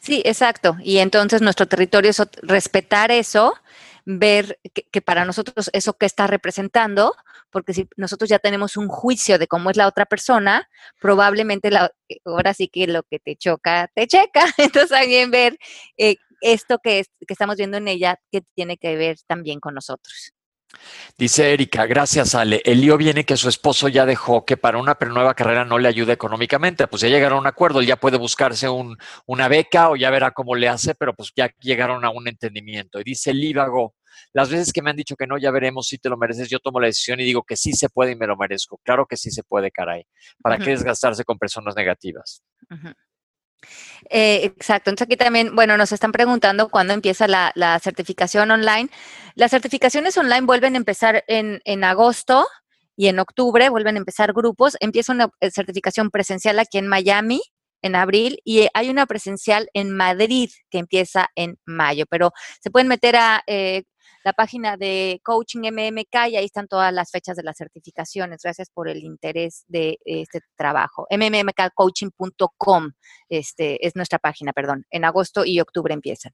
Sí, exacto. Y entonces nuestro territorio es respetar eso, ver que para nosotros eso que está representando, porque si nosotros ya tenemos un juicio de cómo es la otra persona, probablemente la, eh, ahora sí que lo que te choca, te checa. (laughs) Entonces también ver eh, esto que, que estamos viendo en ella, que tiene que ver también con nosotros. Dice Erika, gracias Ale. El lío viene que su esposo ya dejó que para una nueva carrera no le ayude económicamente. Pues ya llegaron a un acuerdo, él ya puede buscarse un, una beca o ya verá cómo le hace, pero pues ya llegaron a un entendimiento. Y dice Lívago, las veces que me han dicho que no, ya veremos si te lo mereces, yo tomo la decisión y digo que sí se puede y me lo merezco. Claro que sí se puede, caray. ¿Para qué desgastarse con personas negativas? Eh, exacto. Entonces aquí también, bueno, nos están preguntando cuándo empieza la, certificación online. Las certificaciones online vuelven a empezar en, en, agosto y en octubre vuelven a empezar grupos. Empieza una eh, certificación presencial aquí en Miami en abril y hay una presencial en Madrid que empieza en mayo, pero se pueden meter a eh, la página de Coaching MMK y ahí están todas las fechas de las certificaciones. Gracias por el interés de este trabajo. mmkcoaching.com este, es nuestra página, perdón. En agosto y octubre empiezan.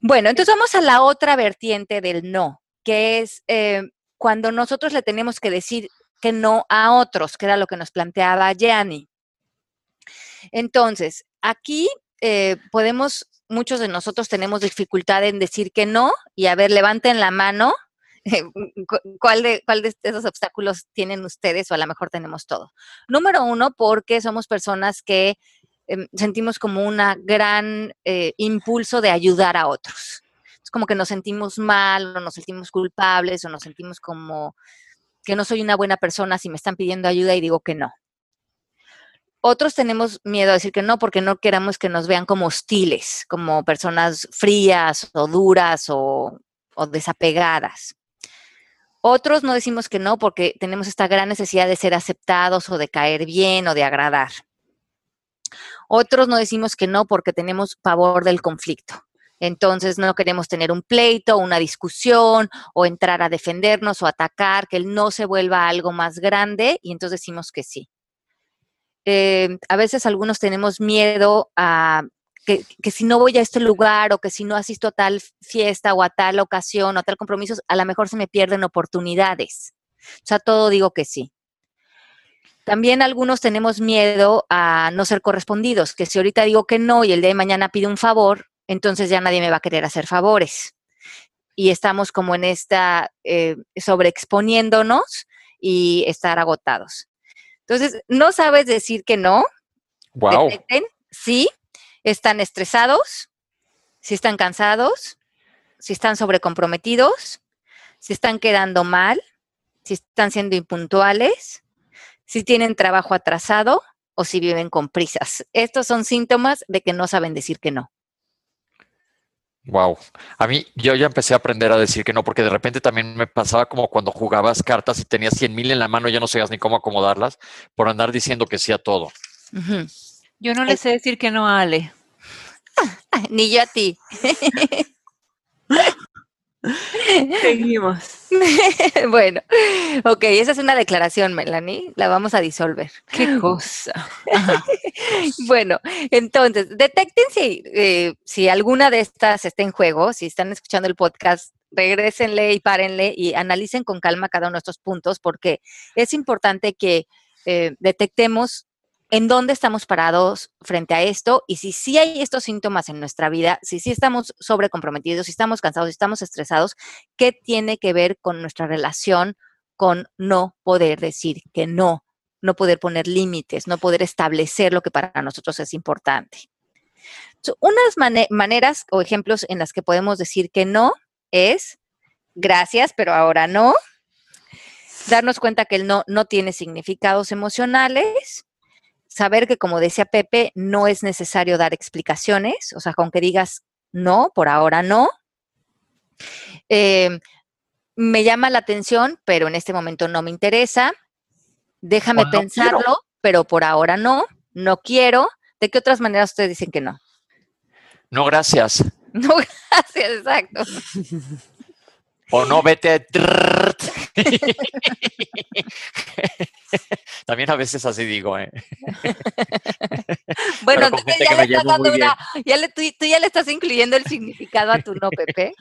Bueno, entonces vamos a la otra vertiente del no, que es eh, cuando nosotros le tenemos que decir que no a otros, que era lo que nos planteaba Gianni. Entonces, aquí eh, podemos muchos de nosotros tenemos dificultad en decir que no y a ver, levanten la mano. (laughs) ¿Cuál de, ¿Cuál de esos obstáculos tienen ustedes o a lo mejor tenemos todo? Número uno, porque somos personas que em, sentimos como un gran eh, impulso de ayudar a otros. Es como que nos sentimos mal o nos sentimos culpables o nos sentimos como que no soy una buena persona si me están pidiendo ayuda y digo que no. Otros tenemos miedo a decir que no porque no queramos que nos vean como hostiles, como personas frías o duras o, desapegadas. Otros no decimos que no porque tenemos esta gran necesidad de ser aceptados o de caer bien o de agradar. Otros no decimos que no porque tenemos pavor del conflicto. Entonces no queremos tener un pleito, una discusión o entrar a defendernos o atacar, que el no se vuelva algo más grande y entonces decimos que sí. Eh, a veces algunos tenemos miedo a, que, si no voy a este lugar o que si no asisto a tal fiesta o a tal ocasión o a tal compromiso, a lo mejor se me pierden oportunidades. O sea, todo digo que sí. También algunos tenemos miedo a no ser correspondidos, que si ahorita digo que no y el día de mañana pido un favor, entonces ya nadie me va a querer hacer favores. Y estamos como en esta eh, sobreexponiéndonos y estar agotados. Entonces, no sabes decir que no. Wow. sí, están estresados, si están cansados, si están sobrecomprometidos, si están quedando mal, si están siendo impuntuales, si tienen trabajo atrasado o si viven con prisas. Estos son síntomas de que no saben decir que no. Wow. A mí, yo ya empecé a aprender a decir que no, porque de repente también me pasaba como cuando jugabas cartas y tenías 100 mil en la mano y ya no sabías ni cómo acomodarlas por andar diciendo que sí a todo. Yo no le sé decir que no a Ale. (laughs) ni yo a ti. (laughs) (laughs) Seguimos. (laughs) bueno, ok, esa es una declaración, Melanie. La vamos a disolver. Qué cosa. (laughs) bueno, entonces, detecten si, eh, si alguna de estas está en juego, si están escuchando el podcast, regresenle y párenle y analicen con calma cada uno de estos puntos, porque es importante que eh, detectemos en dónde estamos parados frente a esto y si sí hay estos síntomas en nuestra vida, si sí estamos sobrecomprometidos, si estamos cansados, si estamos estresados, ¿qué tiene que ver con nuestra relación con no poder decir que no, no poder poner límites, no poder establecer lo que para nosotros es importante? unas maneras o ejemplos en las que podemos decir que no es gracias, pero ahora no. Darnos cuenta que el no no tiene significados emocionales saber que, como decía Pepe, no es necesario dar explicaciones, o sea, con que digas no, por ahora no. Em, me llama la atención, pero en este momento no me interesa. Déjame pensarlo, pero por ahora no. No quiero. ¿De qué otras maneras ustedes dicen que no? No, gracias. (laughs) No, gracias, exacto. O no, (laughs) vete. (laughs) También a veces así digo, ¿eh? (laughs) bueno, entonces ya le estás dando una, ya le, tú, ya le estás incluyendo el significado a tu no, Pepe.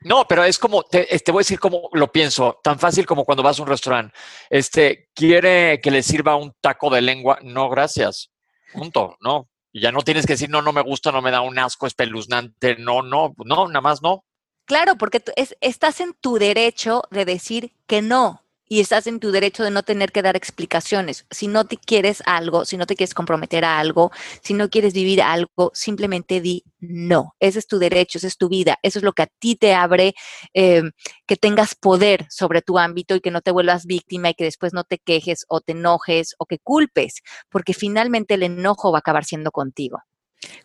No, pero es como, te, te, voy a decir cómo lo pienso, tan fácil como cuando vas a un restaurante. Este, ¿quiere que le sirva un taco de lengua? No, gracias. Punto, no. Y ya no tienes que decir, no, no me gusta, no me da un asco espeluznante, no, no, no, nada más no. Claro, porque es, estás en tu derecho de decir que no y estás en tu derecho de no tener que dar explicaciones. Si no te quieres algo, si no te quieres comprometer a algo, si no quieres vivir algo, simplemente di no. Ese es tu derecho, esa es tu vida. Eso es lo que a ti te abre, eh, que tengas poder sobre tu ámbito y que no te vuelvas víctima y que después no te quejes o te enojes o que culpes, porque finalmente el enojo va a acabar siendo contigo.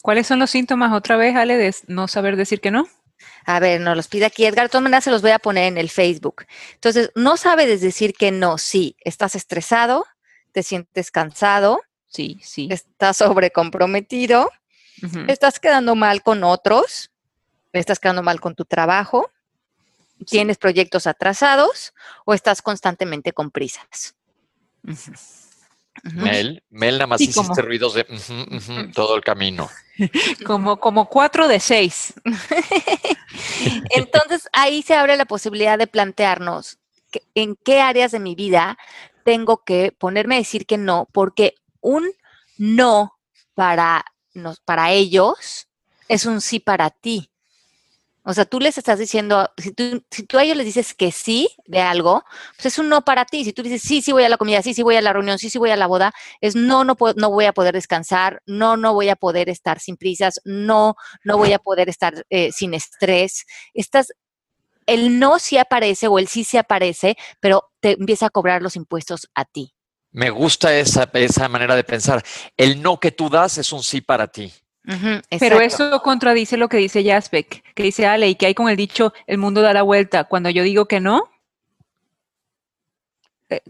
¿Cuáles son los síntomas otra vez, Ale, de no saber decir que no? A ver, nos los pide aquí Edgar. De todas maneras, se los voy a poner en el Facebook. Entonces, no sabes decir que no. Sí, estás estresado, te sientes cansado. Sí, sí. Estás sobrecomprometido. Estás quedando mal con otros. Estás quedando mal con tu trabajo. Tienes proyectos atrasados o estás constantemente con prisas. Mel, Mel nada más hiciste ruidos de todo el camino. (laughs) como, como cuatro de seis. (laughs) Entonces ahí se abre la posibilidad de plantearnos en qué áreas de mi vida tengo que ponerme a decir que no, porque un no para, para ellos es un sí para ti. O sea, tú les estás diciendo, si tú, si tú a ellos les dices que sí de algo, pues es un no para ti. Si tú dices, sí, sí voy a la comida, sí, sí voy a la reunión, sí, sí voy a la boda, es no, no, puedo, no voy a poder descansar, no, no voy a poder estar sin prisas, no, no voy a poder estar eh, sin estrés. Estás, el no sí aparece o el sí sí aparece, pero te empieza a cobrar los impuestos a ti. Me gusta esa, esa manera de pensar. El no que tú das es un sí para ti. Pero eso contradice lo que dice Jaspek, que dice Ale, y que hay con el dicho, el mundo da la vuelta. Cuando yo digo que no. Eh,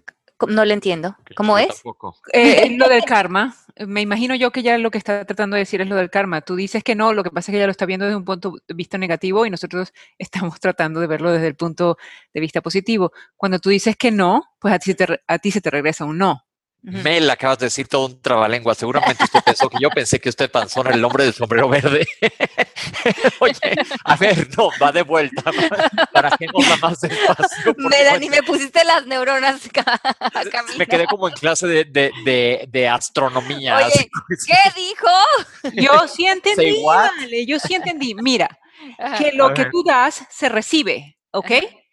no le entiendo. ¿Cómo es? Eh, (laughs) lo del karma. Me imagino yo que ya lo que está tratando de decir es lo del karma. Tú dices que no, lo que pasa es que ella lo está viendo desde un punto de vista negativo y nosotros estamos (laughs) tratando de verlo desde el punto de vista positivo. Cuando tú dices que no, pues a ti, a ti se te regresa un no. Mel, acabas de decir todo un trabalengua. Seguramente usted pensó que yo pensé que usted pensó en el hombre del sombrero verde. (laughs) Oye, a ver, no, va de vuelta. Para que no más despacio. Melanie, me pusiste las neuronas Me quedé como en clase de, de, de, astronomía. Oye, ¿qué dijo? Yo sí entendí, vale, yo sí entendí. Mira, que lo que tú das se recibe, ¿ok?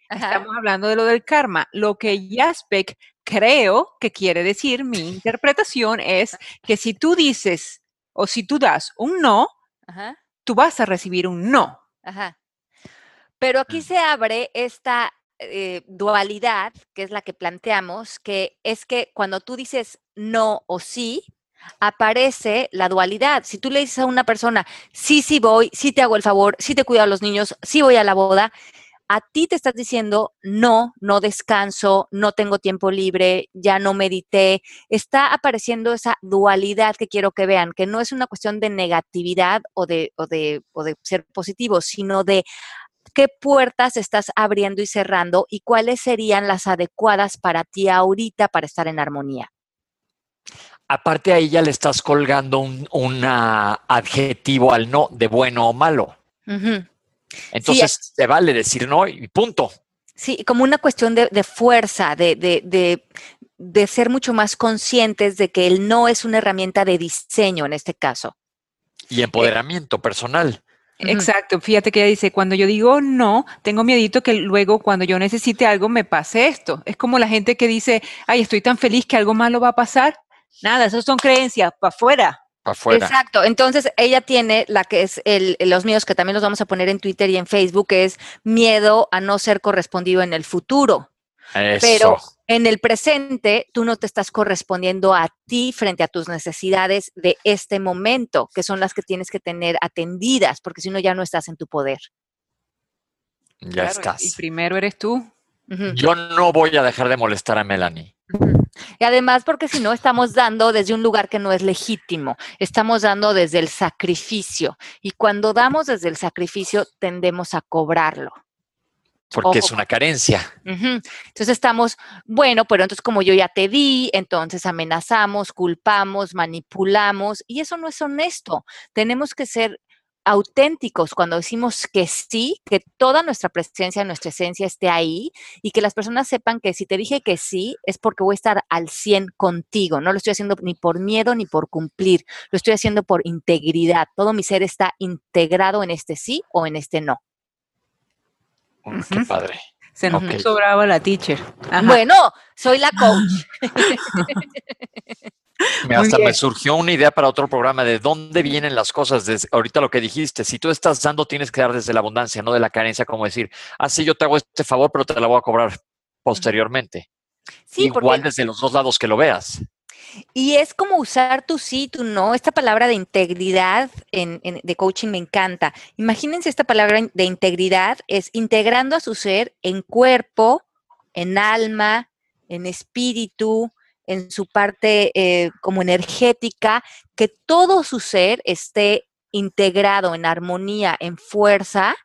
Estamos hablando de lo del karma. Lo que Jaspek creo que quiere decir, mi (laughs) interpretación es que si tú dices o si tú das un no, tú vas a recibir un no. Pero aquí se abre esta eh, dualidad, que es la que planteamos, que es que cuando tú dices no o sí, aparece la dualidad. Si tú le dices a una persona, sí, sí voy, sí te hago el favor, sí te cuido a los niños, sí voy a la boda, a ti te estás diciendo, no, no descanso, no tengo tiempo libre, ya no medité. Está apareciendo esa dualidad que quiero que vean, que no es una cuestión de negatividad o de, o de, o de ser positivo, sino de qué puertas estás abriendo y cerrando y cuáles serían las adecuadas para ti ahorita para estar en armonía. Aparte a ella le estás colgando un adjetivo al no de bueno o malo. Entonces, te vale decir no y punto. Sí, como una cuestión de, fuerza, de, ser mucho más conscientes de que el no es una herramienta de diseño en este caso. Y empoderamiento personal. Exacto, fíjate que ella dice, cuando yo digo no, tengo miedito que luego cuando yo necesite algo me pase esto. Es como la gente que dice, ay, estoy tan feliz que algo malo va a pasar. Nada, esas son creencias, para afuera. Exacto. Entonces ella tiene la que es el, los míos, que también los vamos a poner en Twitter y en Facebook, que es miedo a no ser correspondido en el futuro. Pero en el presente tú no te estás correspondiendo a ti frente a tus necesidades de este momento, que son las que tienes que tener atendidas, porque si no ya no estás en tu poder. Ya estás. Y primero eres tú. Yo no voy a dejar de molestar a Melanie. Y además porque si no estamos dando desde un lugar que no es legítimo, estamos dando desde el sacrificio y cuando damos desde el sacrificio tendemos a cobrarlo. Porque es una carencia. Entonces estamos, bueno, pero entonces como yo ya te di, entonces amenazamos, culpamos, manipulamos y eso no es honesto. Tenemos que ser auténticos cuando decimos que sí, que toda nuestra presencia, nuestra esencia esté ahí y que las personas sepan que si te dije que sí es porque voy a estar al 100 contigo. No lo estoy haciendo ni por miedo ni por cumplir, lo estoy haciendo por integridad. Todo mi ser está integrado en este sí o en este no. qué padre. Se nos sobraba la teacher. Bueno, soy la coach. (laughs) Me, hasta me surgió una idea para otro programa de dónde vienen las cosas. Desde, ahorita lo que dijiste, si tú estás dando, tienes que dar desde la abundancia, no de la carencia, como decir, así ah, yo te hago este favor, pero te la voy a cobrar posteriormente. Sí, Igual desde los dos lados que lo veas. Y es como usar tu sí, tu no. Esta palabra de integridad en, de coaching me encanta. Imagínense esta palabra de integridad es integrando a su ser en cuerpo, en alma, en espíritu, en su parte eh, como energética, que todo su ser esté integrado en armonía, en fuerza,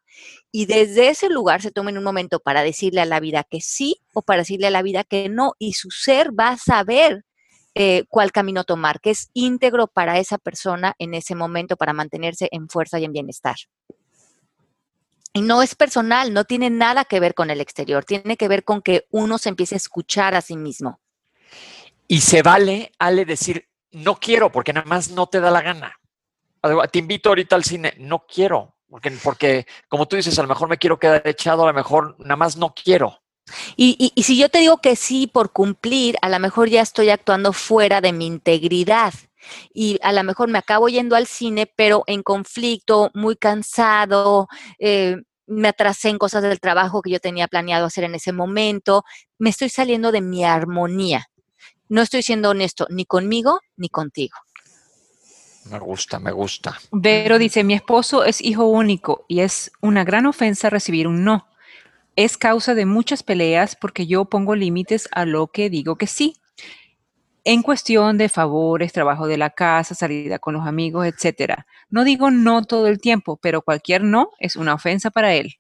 y desde ese lugar se tomen un momento para decirle a la vida que sí o para decirle a la vida que no, y su ser va a saber eh, cuál camino tomar, que es íntegro para esa persona en ese momento para mantenerse en fuerza y en bienestar. Y no es personal, no tiene nada que ver con el exterior, tiene que ver con que uno se empiece a escuchar a sí mismo. Y se vale, Ale, decir, no quiero, porque nada más no te da la gana. Te invito ahorita al cine, no quiero, porque, porque como tú dices, a lo mejor me quiero quedar echado, a lo mejor nada más no quiero. Y, y, si yo te digo que sí por cumplir, a lo mejor ya estoy actuando fuera de mi integridad. Y a lo mejor me acabo yendo al cine, pero en conflicto, muy cansado, eh, me atrasé en cosas del trabajo que yo tenía planeado hacer en ese momento, me estoy saliendo de mi armonía no estoy siendo honesto ni conmigo ni contigo. Me gusta, me gusta. Vero dice, mi esposo es hijo único y es una gran ofensa recibir un no. Es causa de muchas peleas porque yo pongo límites a lo que digo que sí. En cuestión de favores, trabajo de la casa, salida con los amigos, etc. No digo no todo el tiempo, pero cualquier no es una ofensa para él.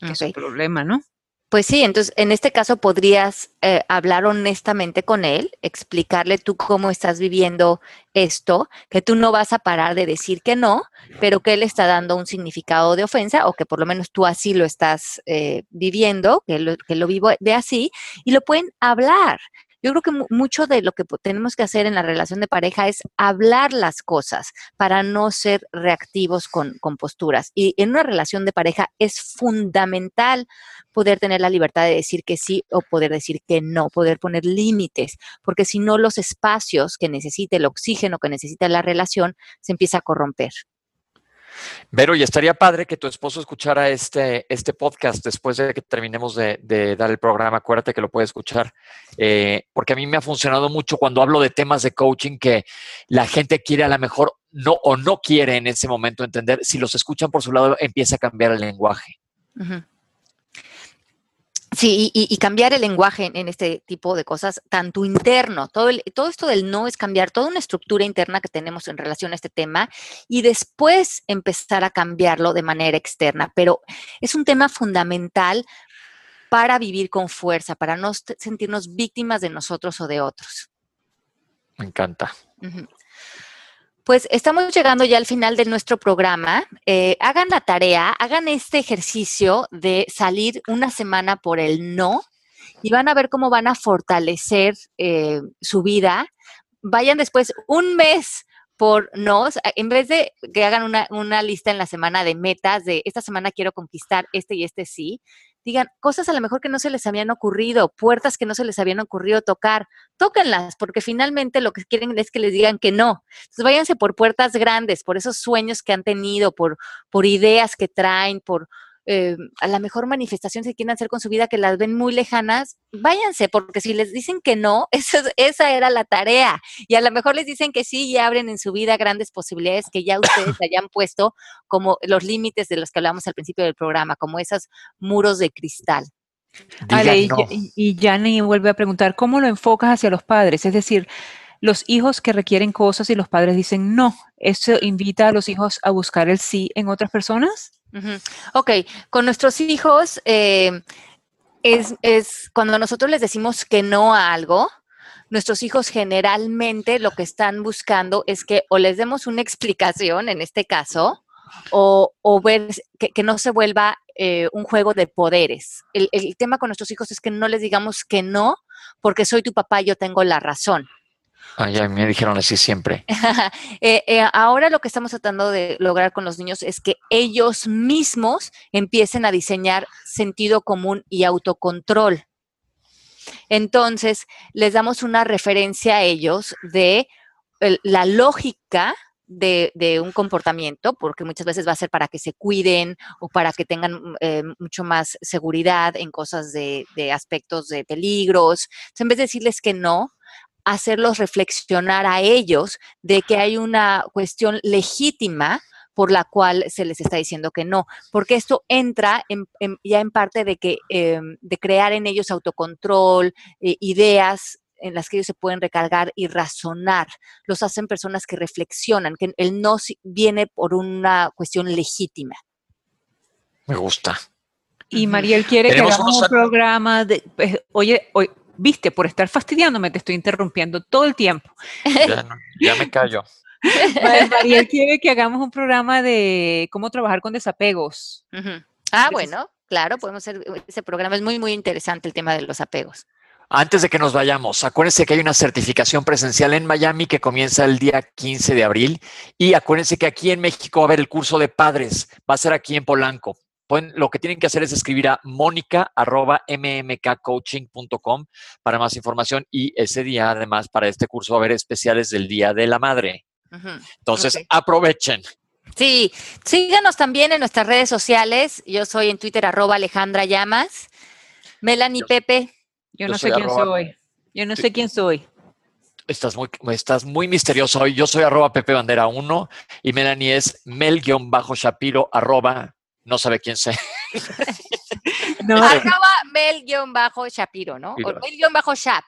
Es un problema, ¿no? Pues sí, entonces en este caso podrías eh, hablar honestamente con él, explicarle tú cómo estás viviendo esto, que tú no vas a parar de decir que no, pero que él está dando un significado de ofensa o que por lo menos tú así lo estás eh, viviendo, que lo, que lo vivo de así, y lo pueden hablar. Yo creo que mucho de lo que tenemos que hacer en la relación de pareja es hablar las cosas para no ser reactivos con, posturas. Y en una relación de pareja es fundamental poder tener la libertad de decir que sí o poder decir que no, poder poner límites, porque si no los espacios que necesita el oxígeno que necesita la relación se empieza a corromper. Vero, y estaría padre que tu esposo escuchara este, este podcast después de que terminemos de, dar el programa. Acuérdate que lo puede escuchar, eh, porque a mí me ha funcionado mucho cuando hablo de temas de coaching que la gente quiere a lo mejor no o no quiere en ese momento entender. Si los escuchan por su lado, empieza a cambiar el lenguaje. Sí, y, cambiar el lenguaje en, este tipo de cosas, tanto interno, todo, todo esto del no es cambiar toda una estructura interna que tenemos en relación a este tema y después empezar a cambiarlo de manera externa. Pero es un tema fundamental para vivir con fuerza, para no sentirnos víctimas de nosotros o de otros. Me encanta. Pues estamos llegando ya al final de nuestro programa. Eh, hagan la tarea, hagan este ejercicio de salir una semana por el no y van a ver cómo van a fortalecer eh, su vida. Vayan después un mes por no, en vez de que hagan una, una, lista en la semana de metas de esta semana quiero conquistar este y este sí, digan cosas a lo mejor que no se les habían ocurrido, puertas que no se les habían ocurrido tocar, tóquenlas, porque finalmente lo que quieren es que les digan que no. Entonces váyanse por puertas grandes, por esos sueños que han tenido, por, por ideas que traen, por, eh, a la mejor manifestación que quieren hacer con su vida que las ven muy lejanas, váyanse, porque si les dicen que no, (laughs) esa era la tarea. Y a lo mejor les dicen que sí y abren en su vida grandes posibilidades que ya ustedes (coughs) hayan puesto como los límites de los que hablamos al principio del programa, como esos muros de cristal. Vale, y, y vuelve a preguntar, ¿cómo lo enfocas hacia los padres? Es decir, los hijos que requieren cosas y los padres dicen no. ¿Eso invita a los hijos a buscar el sí en otras personas? Ok, con nuestros hijos eh, es, es, cuando nosotros les decimos que no a algo, nuestros hijos generalmente lo que están buscando es que o les demos una explicación, en este caso, o, ver que, no se vuelva eh, un juego de poderes. El, el tema con nuestros hijos es que no les digamos que no, porque soy tu papá y yo tengo la razón. Ah, ya me dijeron así siempre. (laughs) Eh, eh, ahora lo que estamos tratando de lograr con los niños es que ellos mismos empiecen a diseñar sentido común y autocontrol. Entonces, les damos una referencia a ellos de la lógica de, un comportamiento, porque muchas veces va a ser para que se cuiden o para que tengan eh, mucho más seguridad en cosas de, de aspectos de peligros. Entonces, en vez de decirles que no, hacerlos reflexionar a ellos de que hay una cuestión legítima por la cual se les está diciendo que no, porque esto entra ya en parte de, que, em, de crear en ellos autocontrol, eh, ideas en las que ellos se pueden recargar y razonar. Los hacen personas que reflexionan, que el no viene por una cuestión legítima. Me gusta. Y Mariel quiere que hagamos un programa de, pues, oye, oye, viste, por estar fastidiándome te estoy interrumpiendo todo el tiempo. Ya, me callo. (laughs) María quiere que hagamos un programa de cómo trabajar con desapegos. Ah, bueno, claro, podemos hacer ese programa. Es muy, muy interesante el tema de los apegos. Antes de que nos vayamos, acuérdense que hay una certificación presencial en Miami que comienza el día 15 de abril y acuérdense que aquí en México va a haber el curso de padres, va a ser aquí en Polanco lo que tienen que hacer es escribir a mónica.mmkcoaching.com para más información y ese día, además, para este curso va a haber especiales del Día de la Madre. Entonces, aprovechen. Sí, síganos también en nuestras redes sociales. Yo soy en Twitter arroba Alejandra Llamas. Melanie Pepe. Yo no sé quién soy. Yo no sé quién soy. Estás muy, estás muy misterioso hoy. Yo soy arroba Pepe Bandera 1 y Melanie es mel-shapiro arroba no sabe quién sé. (laughs) no. Arroba Mel-Shapiro, ¿no? O Mel-Shap.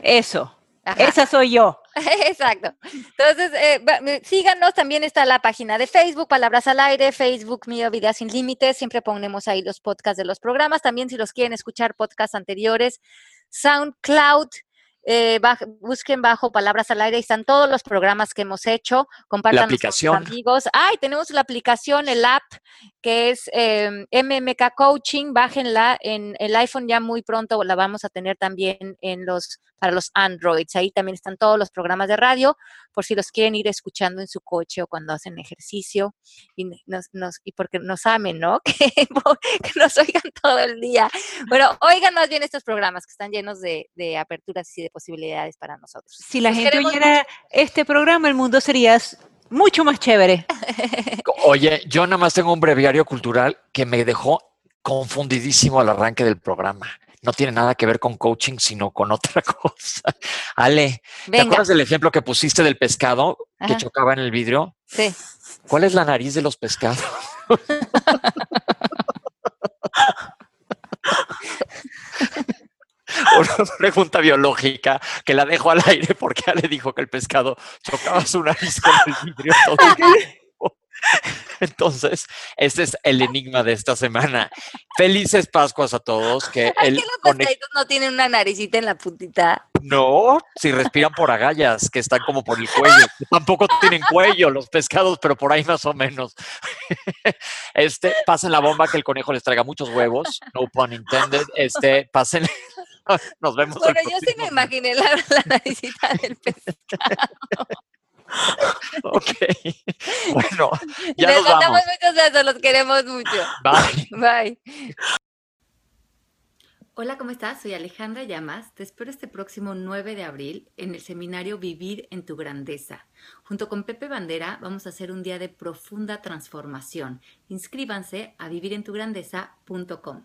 Eso. Esa soy yo. (laughs) Exacto. Entonces, eh, síganos, también está la página de Facebook, Palabras al Aire, Facebook mío, Vida Sin Límites, siempre ponemos ahí los podcasts de los programas, también si los quieren escuchar podcasts anteriores, SoundCloud, eh, busquen bajo Palabras al Aire, y están todos los programas que hemos hecho, compartan con sus amigos. Ay, tenemos la aplicación, el app, que es MMK em, Coaching, bájenla en el iPhone ya muy pronto la vamos a tener también en los para los Androids. Ahí también están todos los programas de radio, por si los quieren ir escuchando en su coche o cuando hacen ejercicio y, nos, y porque nos amen, ¿no? (laughs) Que, nos oigan todo el día. Bueno, oigan más bien estos programas que están llenos de, aperturas y de posibilidades para nosotros. Si la gente oyera este programa, el mundo sería mucho más chévere. Oye, yo nada más tengo un breviario cultural que me dejó confundidísimo al arranque del programa. No tiene nada que ver con coaching, sino con otra (laughs) cosa. Ale, ¿te acuerdas del ejemplo que pusiste del pescado que chocaba en el vidrio? Sí. ¿Cuál es la nariz de los pescados? (laughs) (laughs) Una pregunta biológica que la dejo al aire porque Ale dijo que el pescado chocaba su nariz con el vidrio todo el (laughs) tiempo. Entonces, este es el enigma de esta semana. Felices Pascuas a todos. Que el los pescaditos no tienen una naricita en la puntita? No, si respiran por agallas, que están como por el cuello. Tampoco tienen cuello los pescados, pero por ahí más o menos. Este, pasen la bomba que el conejo les traiga muchos huevos. No pun intended. Este, pasen. (laughs) Nos vemos. Bueno, yo sí me imaginé la, la naricita del (laughs) pescado. ok. (laughs) Bueno, ya Les nos vamos. muchos besos, los queremos mucho. Bye. Bye. Hola, ¿cómo estás? Soy Alejandra Llamas. Te espero este próximo 9 de abril en el seminario Vivir en tu Grandeza. Junto con Pepe Bandera vamos a hacer un día de profunda transformación. Inscríbanse a vivirentugrandeza.com.